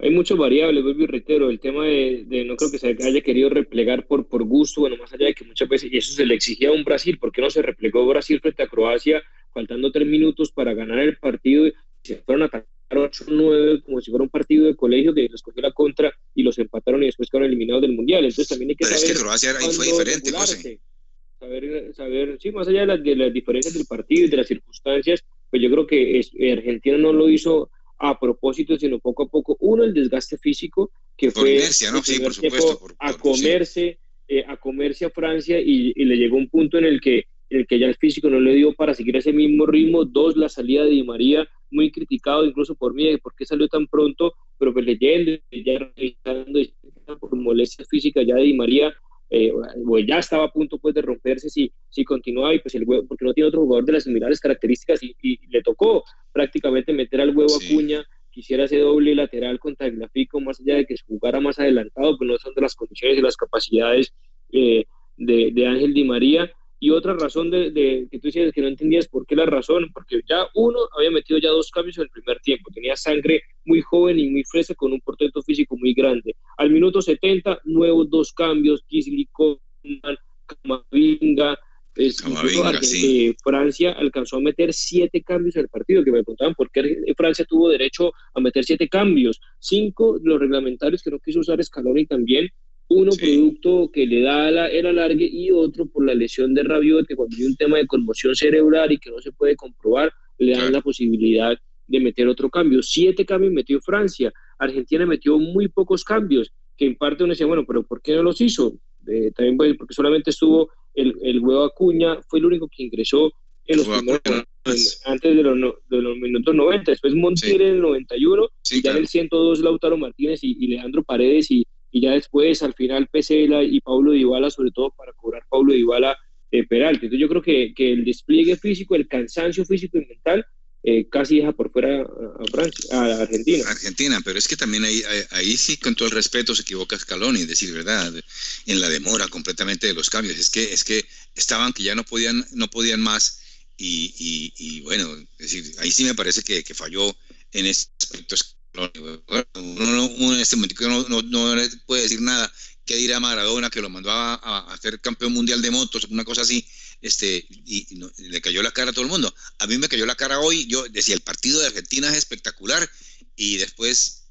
Hay muchas variables, vuelvo y reitero, el tema de, no creo que se haya querido replegar por, por gusto, bueno, más allá de que muchas veces, y eso se le exigía a un Brasil, ¿por qué no se replegó Brasil frente a Croacia, faltando tres minutos para ganar el partido y se fueron a atacar 8-9 como si fuera un partido de colegio que les cogió la contra y los empataron y después quedaron eliminados del Mundial. Entonces también hay que Pero saber... Es que Croacia ahí fue diferente, José. Saber, saber, sí, más allá de las, de las, diferencias del partido y de las circunstancias, pues yo creo que es, Argentina no lo hizo a propósito, sino poco a poco. Uno, el desgaste físico, que por fue inercia, ¿no? Sí, por supuesto. Por, a comerse, eh, a comerse a Francia y, y, le llegó un punto en el que, el que ya el físico no le dio para seguir ese mismo ritmo. Dos, la salida de Di María muy criticado incluso por mí, por qué salió tan pronto, pero pues leyendo, ya revisando por molestias físicas ya de Di María, eh, ya estaba a punto pues de romperse si, si continuaba y pues el huevo, porque no tiene otro jugador de las similares características y, le tocó prácticamente meter al huevo a Cuña, quisiera ese doble lateral contra el Grafico, más allá de que se jugara más adelantado, pues no son de las condiciones y las capacidades eh, de, de Ángel Di María, y otra razón de, que tú decías que no entendías por qué la razón, porque ya uno había metido ya dos cambios en el primer tiempo, tenía sangre muy joven y muy fresca con un portento físico muy grande. Al minuto 70, nuevos dos cambios, Kisly, Coman, Camavinga, eh, Francia alcanzó a meter siete cambios en el partido, que me preguntaban por qué Francia tuvo derecho a meter siete cambios, cinco de los reglamentarios que no quiso usar Scaloni también, uno producto que le da la, el alargue y otro por la lesión de Rabiot, que cuando hay un tema de conmoción cerebral y que no se puede comprobar, le dan la posibilidad de meter otro cambio. Siete cambios metió Francia, Argentina metió muy pocos cambios, que en parte uno decía, bueno, pero ¿por qué no los hizo? Eh, también porque solamente estuvo el, el huevo Acuña, fue el único que ingresó en los primeros, antes de los, de los, minutos 90, después Montiel en el 91, y ya en el 102 Lautaro Martínez y, y Leandro Paredes y, y ya después al final Pesela y Pablo Dybala, sobre todo para cobrar Pablo Dybala eh, Peralta. Entonces yo creo que, que, el despliegue físico, el cansancio físico y mental eh, casi deja por fuera a, Francia, a Argentina. Argentina, pero es que también ahí, ahí, sí, con todo el respeto, se equivoca Scaloni, decir verdad, en la demora completamente de los cambios. Es que, es que estaban que ya no podían, no podían más y, y, y bueno, decir, ahí sí me parece que, que falló en ese aspecto uno, en este momento no, no, no, puede decir nada. ¿Qué dirá Maradona que lo mandó a, a, ser campeón mundial de motos, una cosa así? Este, y, le cayó la cara a todo el mundo. A mí me cayó la cara hoy. Yo decía, el partido de Argentina es espectacular. Y después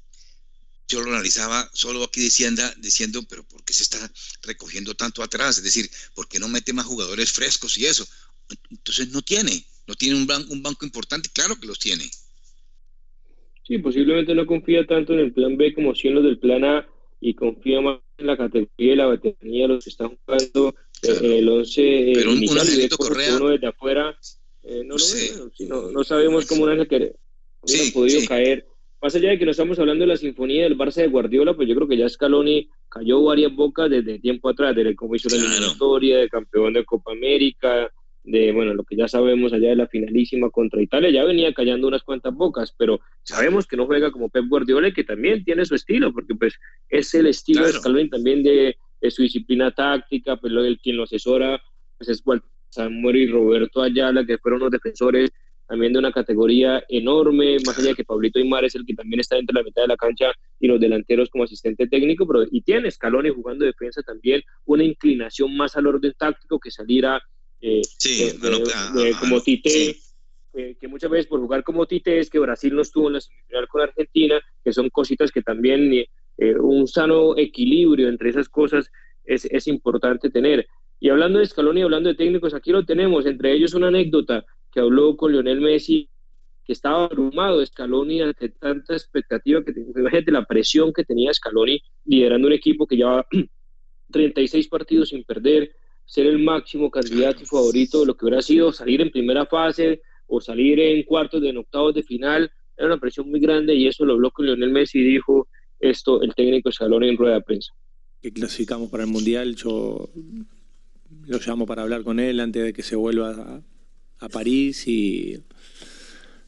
yo lo analizaba solo aquí diciendo, diciendo, pero ¿por qué se está recogiendo tanto atrás? Es decir, ¿por qué no mete más jugadores frescos y eso? Entonces no tiene, no tiene un, un banco importante, claro que los tiene. Sí, posiblemente no confía tanto en el plan B como si en los del plan A y confía más en la categoría y la batería de los que están jugando eh, el 11 eh, Pero un, un Correa, uno desde afuera eh, no, no, no, sabemos cómo un ángel que sí, podido caer. Más allá de que no estamos hablando de la sinfonía del Barça de Guardiola, pues yo creo que ya Scaloni cayó varias bocas desde tiempo atrás, desde cómo hizo la eliminatoria, de campeón de Copa América, de, bueno, lo que ya sabemos allá de la finalísima contra Italia, ya venía callando unas cuantas bocas, pero sabemos que no juega como Pep Guardiola y que también tiene su estilo, porque pues es el estilo de Scaloni también de, su disciplina táctica, pues lo, el quien lo asesora pues es Samuel y Roberto Ayala, que fueron los defensores también de una categoría enorme, más allá de que Pablito Aymar es el que también está dentro de la mitad de la cancha y los delanteros como asistente técnico, pero y tiene Scaloni jugando defensa también una inclinación más al orden táctico que salir a eh, como Tite, que muchas veces por jugar como Tite es que Brasil no estuvo en la semifinal con Argentina, que son cositas que también eh, eh, un sano equilibrio entre esas cosas es, es, importante tener. Y hablando de Scaloni y hablando de técnicos, aquí lo tenemos, entre ellos una anécdota que habló con Lionel Messi, que estaba abrumado de Scaloni ante tanta expectativa que imagínate la presión que tenía Scaloni liderando un equipo que llevaba 36 partidos sin perder, ser el máximo candidato y favorito, lo que hubiera sido salir en primera fase o salir en cuartos en octavos de final, era una presión muy grande y eso lo habló con Lionel Messi y dijo esto el técnico Scaloni en rueda de prensa. Que clasificamos para el Mundial, yo lo llamo para hablar con él antes de que se vuelva a, París y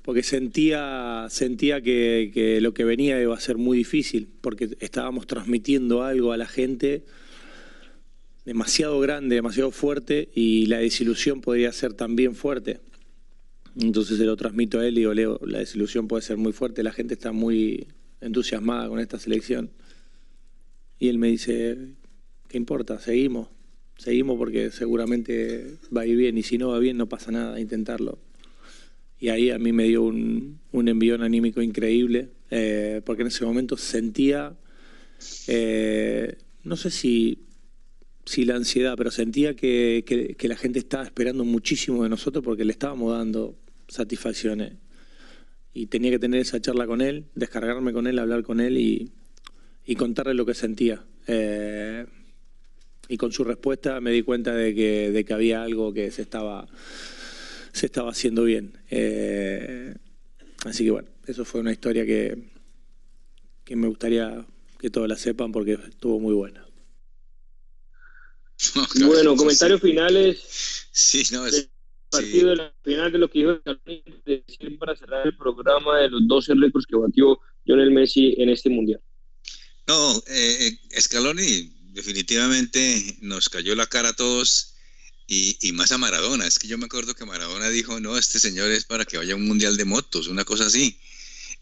porque sentía, sentía que, que, lo que venía iba a ser muy difícil, porque estábamos transmitiendo algo a la gente demasiado grande, demasiado fuerte y la desilusión podría ser también fuerte. Entonces se lo transmito a él y digo, Leo, la desilusión puede ser muy fuerte, la gente está muy entusiasmada con esta selección. Y él me dice, ¿qué importa? Seguimos, seguimos porque seguramente va a ir bien y si no va bien no pasa nada, intentarlo. Y ahí a mí me dio un, un envión anímico increíble, eh, porque en ese momento sentía, eh, no sé si Sí, la ansiedad, pero sentía que, que, la gente estaba esperando muchísimo de nosotros porque le estábamos dando satisfacciones. Y tenía que tener esa charla con él, descargarme con él, hablar con él y, y contarle lo que sentía. Eh, y con su respuesta me di cuenta de que, de que había algo que se estaba, se estaba haciendo bien. Eh, así que bueno, eso fue una historia que, que me gustaría que todos la sepan porque estuvo muy buena. bueno, comentarios finales. Sí, no, es, partido de la final de lo que dijo decir para cerrar el programa de los 12 récords que batió Lionel Messi en este mundial. No, eh, eh, Scaloni definitivamente nos cayó la cara a todos y, y, más a Maradona. Es que yo me acuerdo que Maradona dijo, no, este señor es para que vaya a un mundial de motos, una cosa así.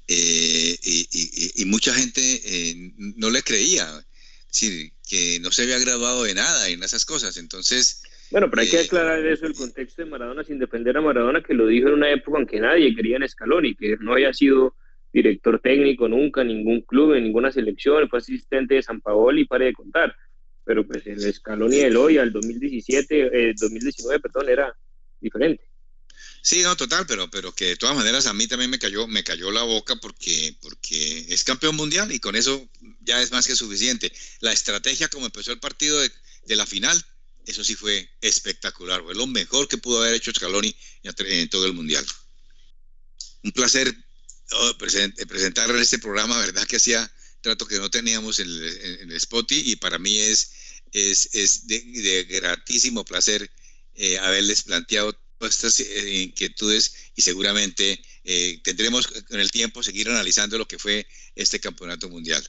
Eh, y, y, y, mucha gente eh, no le creía decir, que no se había graduado de nada en esas cosas. Entonces. Bueno, pero hay que aclarar eso, el contexto de Maradona, sin defender a Maradona, que lo dijo en una época en que nadie quería en Scaloni, que no había sido director técnico nunca, ningún club, en ninguna selección, fue asistente de San Paolo y pare de contar. Pero pues el Scaloni del hoy, al 2017, eh, 2019, perdón, era diferente. Sí, no, total, pero, pero que de todas maneras a mí también me cayó, me cayó la boca porque, porque es campeón mundial y con eso ya es más que suficiente. La estrategia como empezó el partido de, de la final, eso sí fue espectacular, fue lo mejor que pudo haber hecho Scaloni en, todo el mundial. Un placer oh, present, presentar en este programa, verdad que hacía trato que no teníamos en el, en el Spotify y para mí es, de, gratísimo placer eh, haberles planteado estas eh, inquietudes y seguramente eh, tendremos con el tiempo seguir analizando lo que fue este campeonato mundial.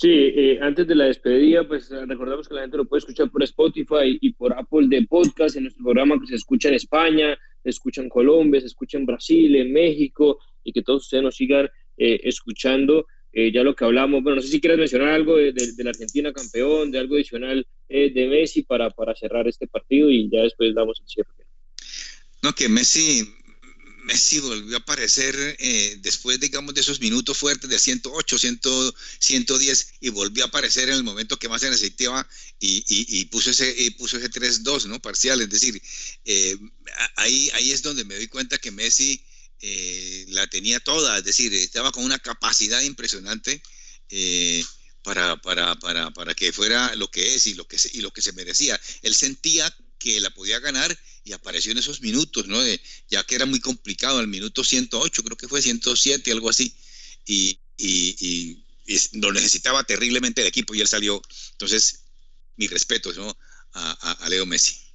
Sí, eh, antes de la despedida, pues recordamos que la gente lo puede escuchar por Spotify y por Apple de Podcast en nuestro programa que se escucha en España, se escucha en Colombia, se escucha en Brasil, en México y que todos ustedes nos sigan eh, escuchando. Eh, ya lo que hablamos, bueno, no sé si quieres mencionar algo de, de, de la Argentina campeón, de algo adicional eh, de Messi para, para cerrar este partido y ya después damos el cierre. No, que Messi, Messi volvió a aparecer eh, después, digamos, de esos minutos fuertes de 108, 100, 110 y volvió a aparecer en el momento que más se necesitaba y, puso ese, puso ese 3-2, ¿no? Parcial, es decir, eh, ahí, ahí es donde me doy cuenta que Messi eh, la tenía toda, es decir, estaba con una capacidad impresionante para, para, para, para, que fuera lo que es y lo que, se, y lo que se merecía. Él sentía que la podía ganar y apareció en esos minutos, ¿no? De, ya que era muy complicado, el minuto 108, creo que fue 107, algo así, y, lo necesitaba terriblemente el equipo y él salió. Entonces, mi respeto ¿no? a Leo Messi.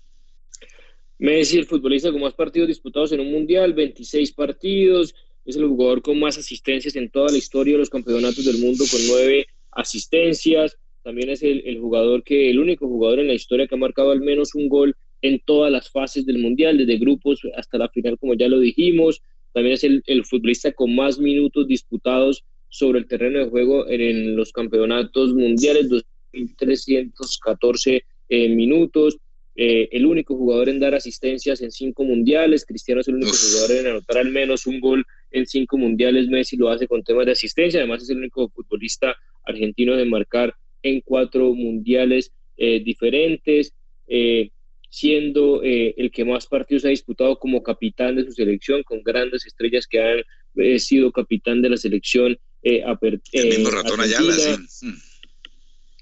Messi, el futbolista con más partidos disputados en un mundial, 26 partidos, es el jugador con más asistencias en toda la historia de los campeonatos del mundo, con nueve asistencias. También es el, el, jugador que, el único jugador en la historia que ha marcado al menos un gol en todas las fases del mundial, desde grupos hasta la final, como ya lo dijimos. También es el, el futbolista con más minutos disputados sobre el terreno de juego en, en los campeonatos mundiales, 2.314 eh, minutos eh, el único jugador en dar asistencias en cinco mundiales, Cristiano es el único Uf. jugador en anotar al menos un gol en cinco mundiales, Messi lo hace con temas de asistencia, además es el único futbolista argentino de marcar en cuatro mundiales eh, diferentes, eh, siendo eh, el que más partidos ha disputado como capitán de su selección, con grandes estrellas que han eh, sido capitán de la selección. el mismo ratón Ayala, sí.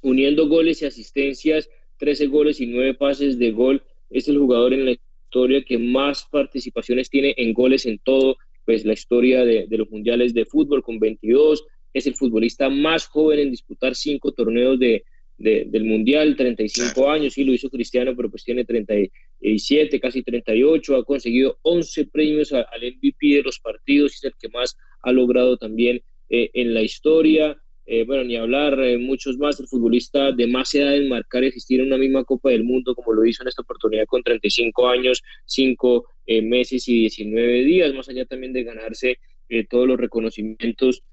Uniendo goles y asistencias 13 goles y 9 pases de gol. Es el jugador en la historia que más participaciones tiene en goles en todo, pues la historia de, de los mundiales de fútbol con 22. Es el futbolista más joven en disputar cinco torneos de, del Mundial, 35 años, sí lo hizo Cristiano, pero pues tiene 37, casi 38, ha conseguido 11 premios al MVP de los partidos, es el que más ha logrado también eh, en la historia. Eh, bueno, ni hablar, eh, muchos más, el futbolista de más edad en marcar existir en una misma Copa del Mundo, como lo hizo en esta oportunidad con 35 años, 5 meses y 19 días, más allá también de ganarse todos los reconocimientos.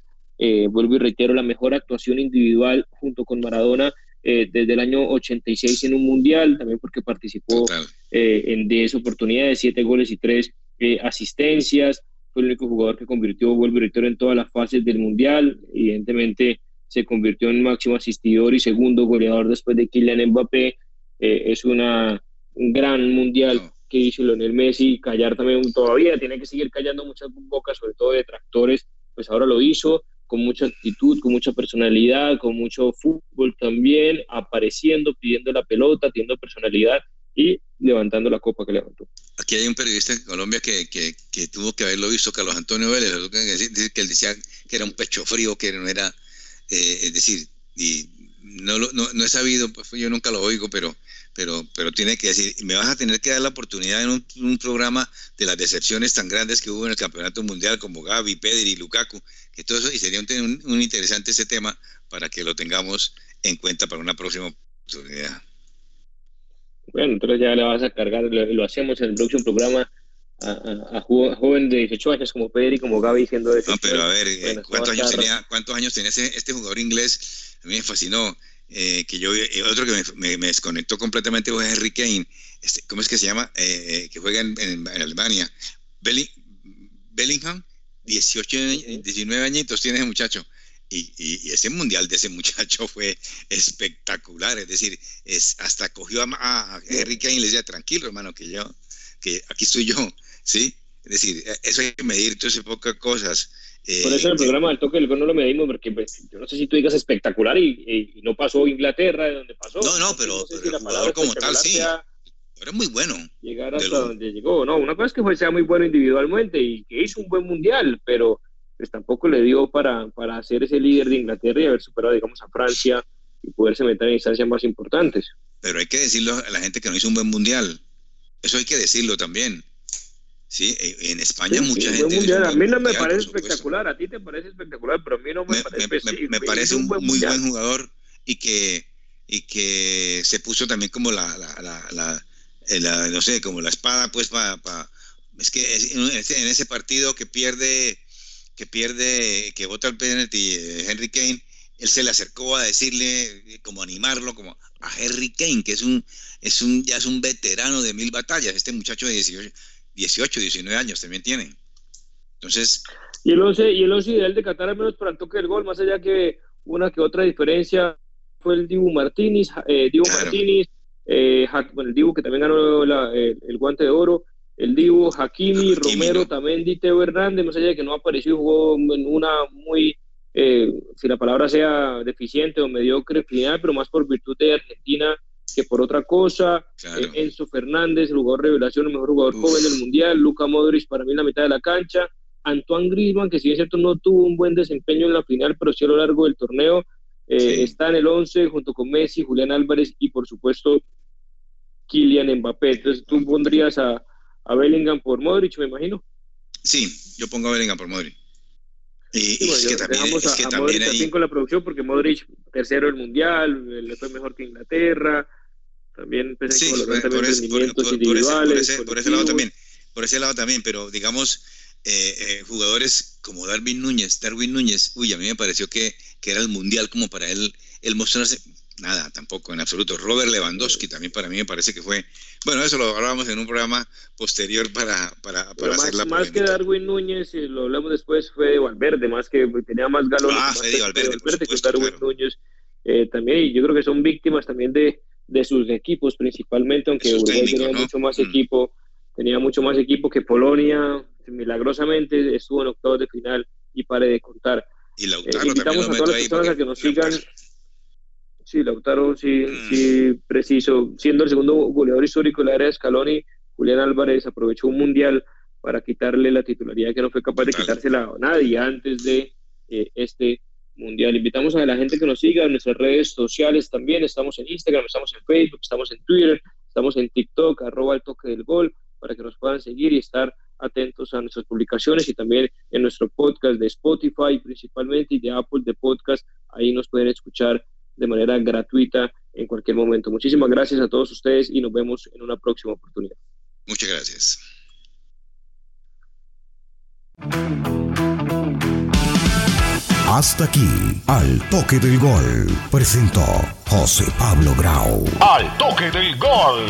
Vuelvo y reitero, la mejor actuación individual junto con Maradona eh, desde el año 86 en un mundial, también porque participó eh, en 10 oportunidades, 7 goles y 3 eh, asistencias. Fue el único jugador que convirtió, vuelvo y en todas las fases del mundial. Evidentemente se convirtió en máximo asistidor y segundo goleador después de Kylian Mbappé. es una, un gran mundial que hizo Lionel Messi. Callar también todavía, tiene que seguir callando muchas bocas, sobre todo de tractores, pues ahora lo hizo con mucha actitud, con mucha personalidad, con mucho fútbol también, apareciendo, pidiendo la pelota, teniendo personalidad y levantando la copa que levantó. Aquí hay un periodista en Colombia que, que, que tuvo que haberlo visto, Carlos Antonio Vélez, que él decía que era un pecho frío, que no era, eh, es decir, y no, no, no he sabido, pues yo nunca lo oigo, pero pero, pero tiene que decir, me vas a tener que dar la oportunidad en un, programa de las decepciones tan grandes que hubo en el Campeonato Mundial como Gaby, Pedri, Lukaku, que todo eso, y sería un, un, interesante ese tema para que lo tengamos en cuenta para una próxima oportunidad. Bueno, entonces ya le vas a cargar, lo, hacemos en el próximo programa a, joven de 18 años como Pedri, como Gaby, diciendo eso. No, pero a ver, eh, ¿cuántos, años tenía, ¿cuántos años tenía este jugador inglés? A mí me fascinó eh, que yo, eh, otro que me, desconectó completamente fue Henry Kane, este, ¿cómo es que se llama? Eh, que juega en, Alemania. Bellingham, 18, 19 añitos tiene ese muchacho. Y, ese mundial de ese muchacho fue espectacular, es decir, es, hasta cogió a, Henry Kane y le decía, tranquilo hermano, que yo, que aquí estoy yo, ¿sí? Es decir, eso hay que medir todas esas pocas cosas. Por eso el programa del toque del gol no lo medimos, porque pues, yo no sé si tú digas espectacular y, no pasó Inglaterra de donde pasó. No, no, pero, el jugador como tal sí. Era muy bueno. Llegar hasta donde llegó. No, una cosa es que fue, sea muy bueno individualmente y que hizo un buen mundial, pero pues tampoco le dio para, para ser ese líder de Inglaterra y haber superado, digamos, a Francia y poderse meter en instancias más importantes. Pero hay que decirlo a la gente que no hizo un buen mundial. Eso hay que decirlo también. Sí, en España mucha gente. a mí no me parece espectacular, a ti te parece espectacular, pero a mí no me, parece. Me, parece un muy buen jugador y que, y que se puso también como la, la, la, no sé, como la espada, pues para. es que en ese partido que pierde, que pierde, que vota el penalti eh, Henry Kane, él se le acercó a decirle, como animarlo, como a Henry Kane, que es un, es un, ya es un veterano de mil batallas, este muchacho de 18 18, 19 años también tienen. Entonces... Y el 11, y el 11 ideal de Qatar, al menos para el toque del gol, más allá que una que otra diferencia, fue el Dibu Martínez, eh, Dibu Martínez, eh, el Dibu que también ganó el, guante de oro, el Dibu, Hakimi, Romero, también Teo Hernández, más allá de que no apareció, jugó en una muy, eh, si la palabra sea deficiente o mediocre final, pero más por virtud de Argentina que por otra cosa. Eh, Enzo Fernández, el jugador revelación, el mejor jugador joven del mundial. Luca Modric, para mí, en la mitad de la cancha. Antoine Griezmann, que si bien es cierto no tuvo un buen desempeño en la final, pero sí a lo largo del torneo, eh, está en el 11 junto con Messi, Julián Álvarez y por supuesto Kylian Mbappé. Entonces tú pondrías a, a Bellingham por Modric, me imagino. Sí, yo pongo a Bellingham por Modric. Y, es que también, es que también ahí... con la producción porque Modric tercero del mundial, le fue mejor que Inglaterra, también sí, por, ese, por, ese, lado también, por ese lado también, pero digamos eh, eh, jugadores como Darwin Núñez, Darwin Núñez, uy, a mí me pareció que, que era el mundial como para él, él mostrarse, nada, tampoco, en absoluto. Robert Lewandowski también para mí me parece que fue, bueno, eso lo hablábamos en un programa posterior para, para, para hacer la Más que Darwin Núñez, y lo hablamos después, fue de Valverde, más que tenía más galones. Ah, Fede Valverde, Valverde que Darwin Núñez eh, también, y yo creo que son víctimas también de, de sus equipos principalmente, aunque Uruguay tenía mucho más mm. equipo, tenía mucho más equipo que Polonia, milagrosamente estuvo en octavos de final y pare de contar. Y Lautaro eh, invitamos a todas las personas a que nos sigan. Sí, Lautaro, sí, mm. sí, preciso. Siendo el segundo goleador histórico de la era de Scaloni, Julián Álvarez aprovechó un mundial para quitarle la titularidad que no fue capaz de quitársela a nadie antes de eh, este mundial. Invitamos a la gente que nos siga en nuestras redes sociales también. Estamos en Instagram, estamos en Facebook, estamos en Twitter, estamos en TikTok, arroba el toque del gol, para que nos puedan seguir y estar atentos a nuestras publicaciones y también en nuestro podcast de Spotify principalmente y de Apple de podcast. Ahí nos pueden escuchar de manera gratuita en cualquier momento. Muchísimas gracias a todos ustedes y nos vemos en una próxima oportunidad. Muchas gracias. Hasta aquí, al toque del gol, presentó José Pablo Grau. Al toque del gol.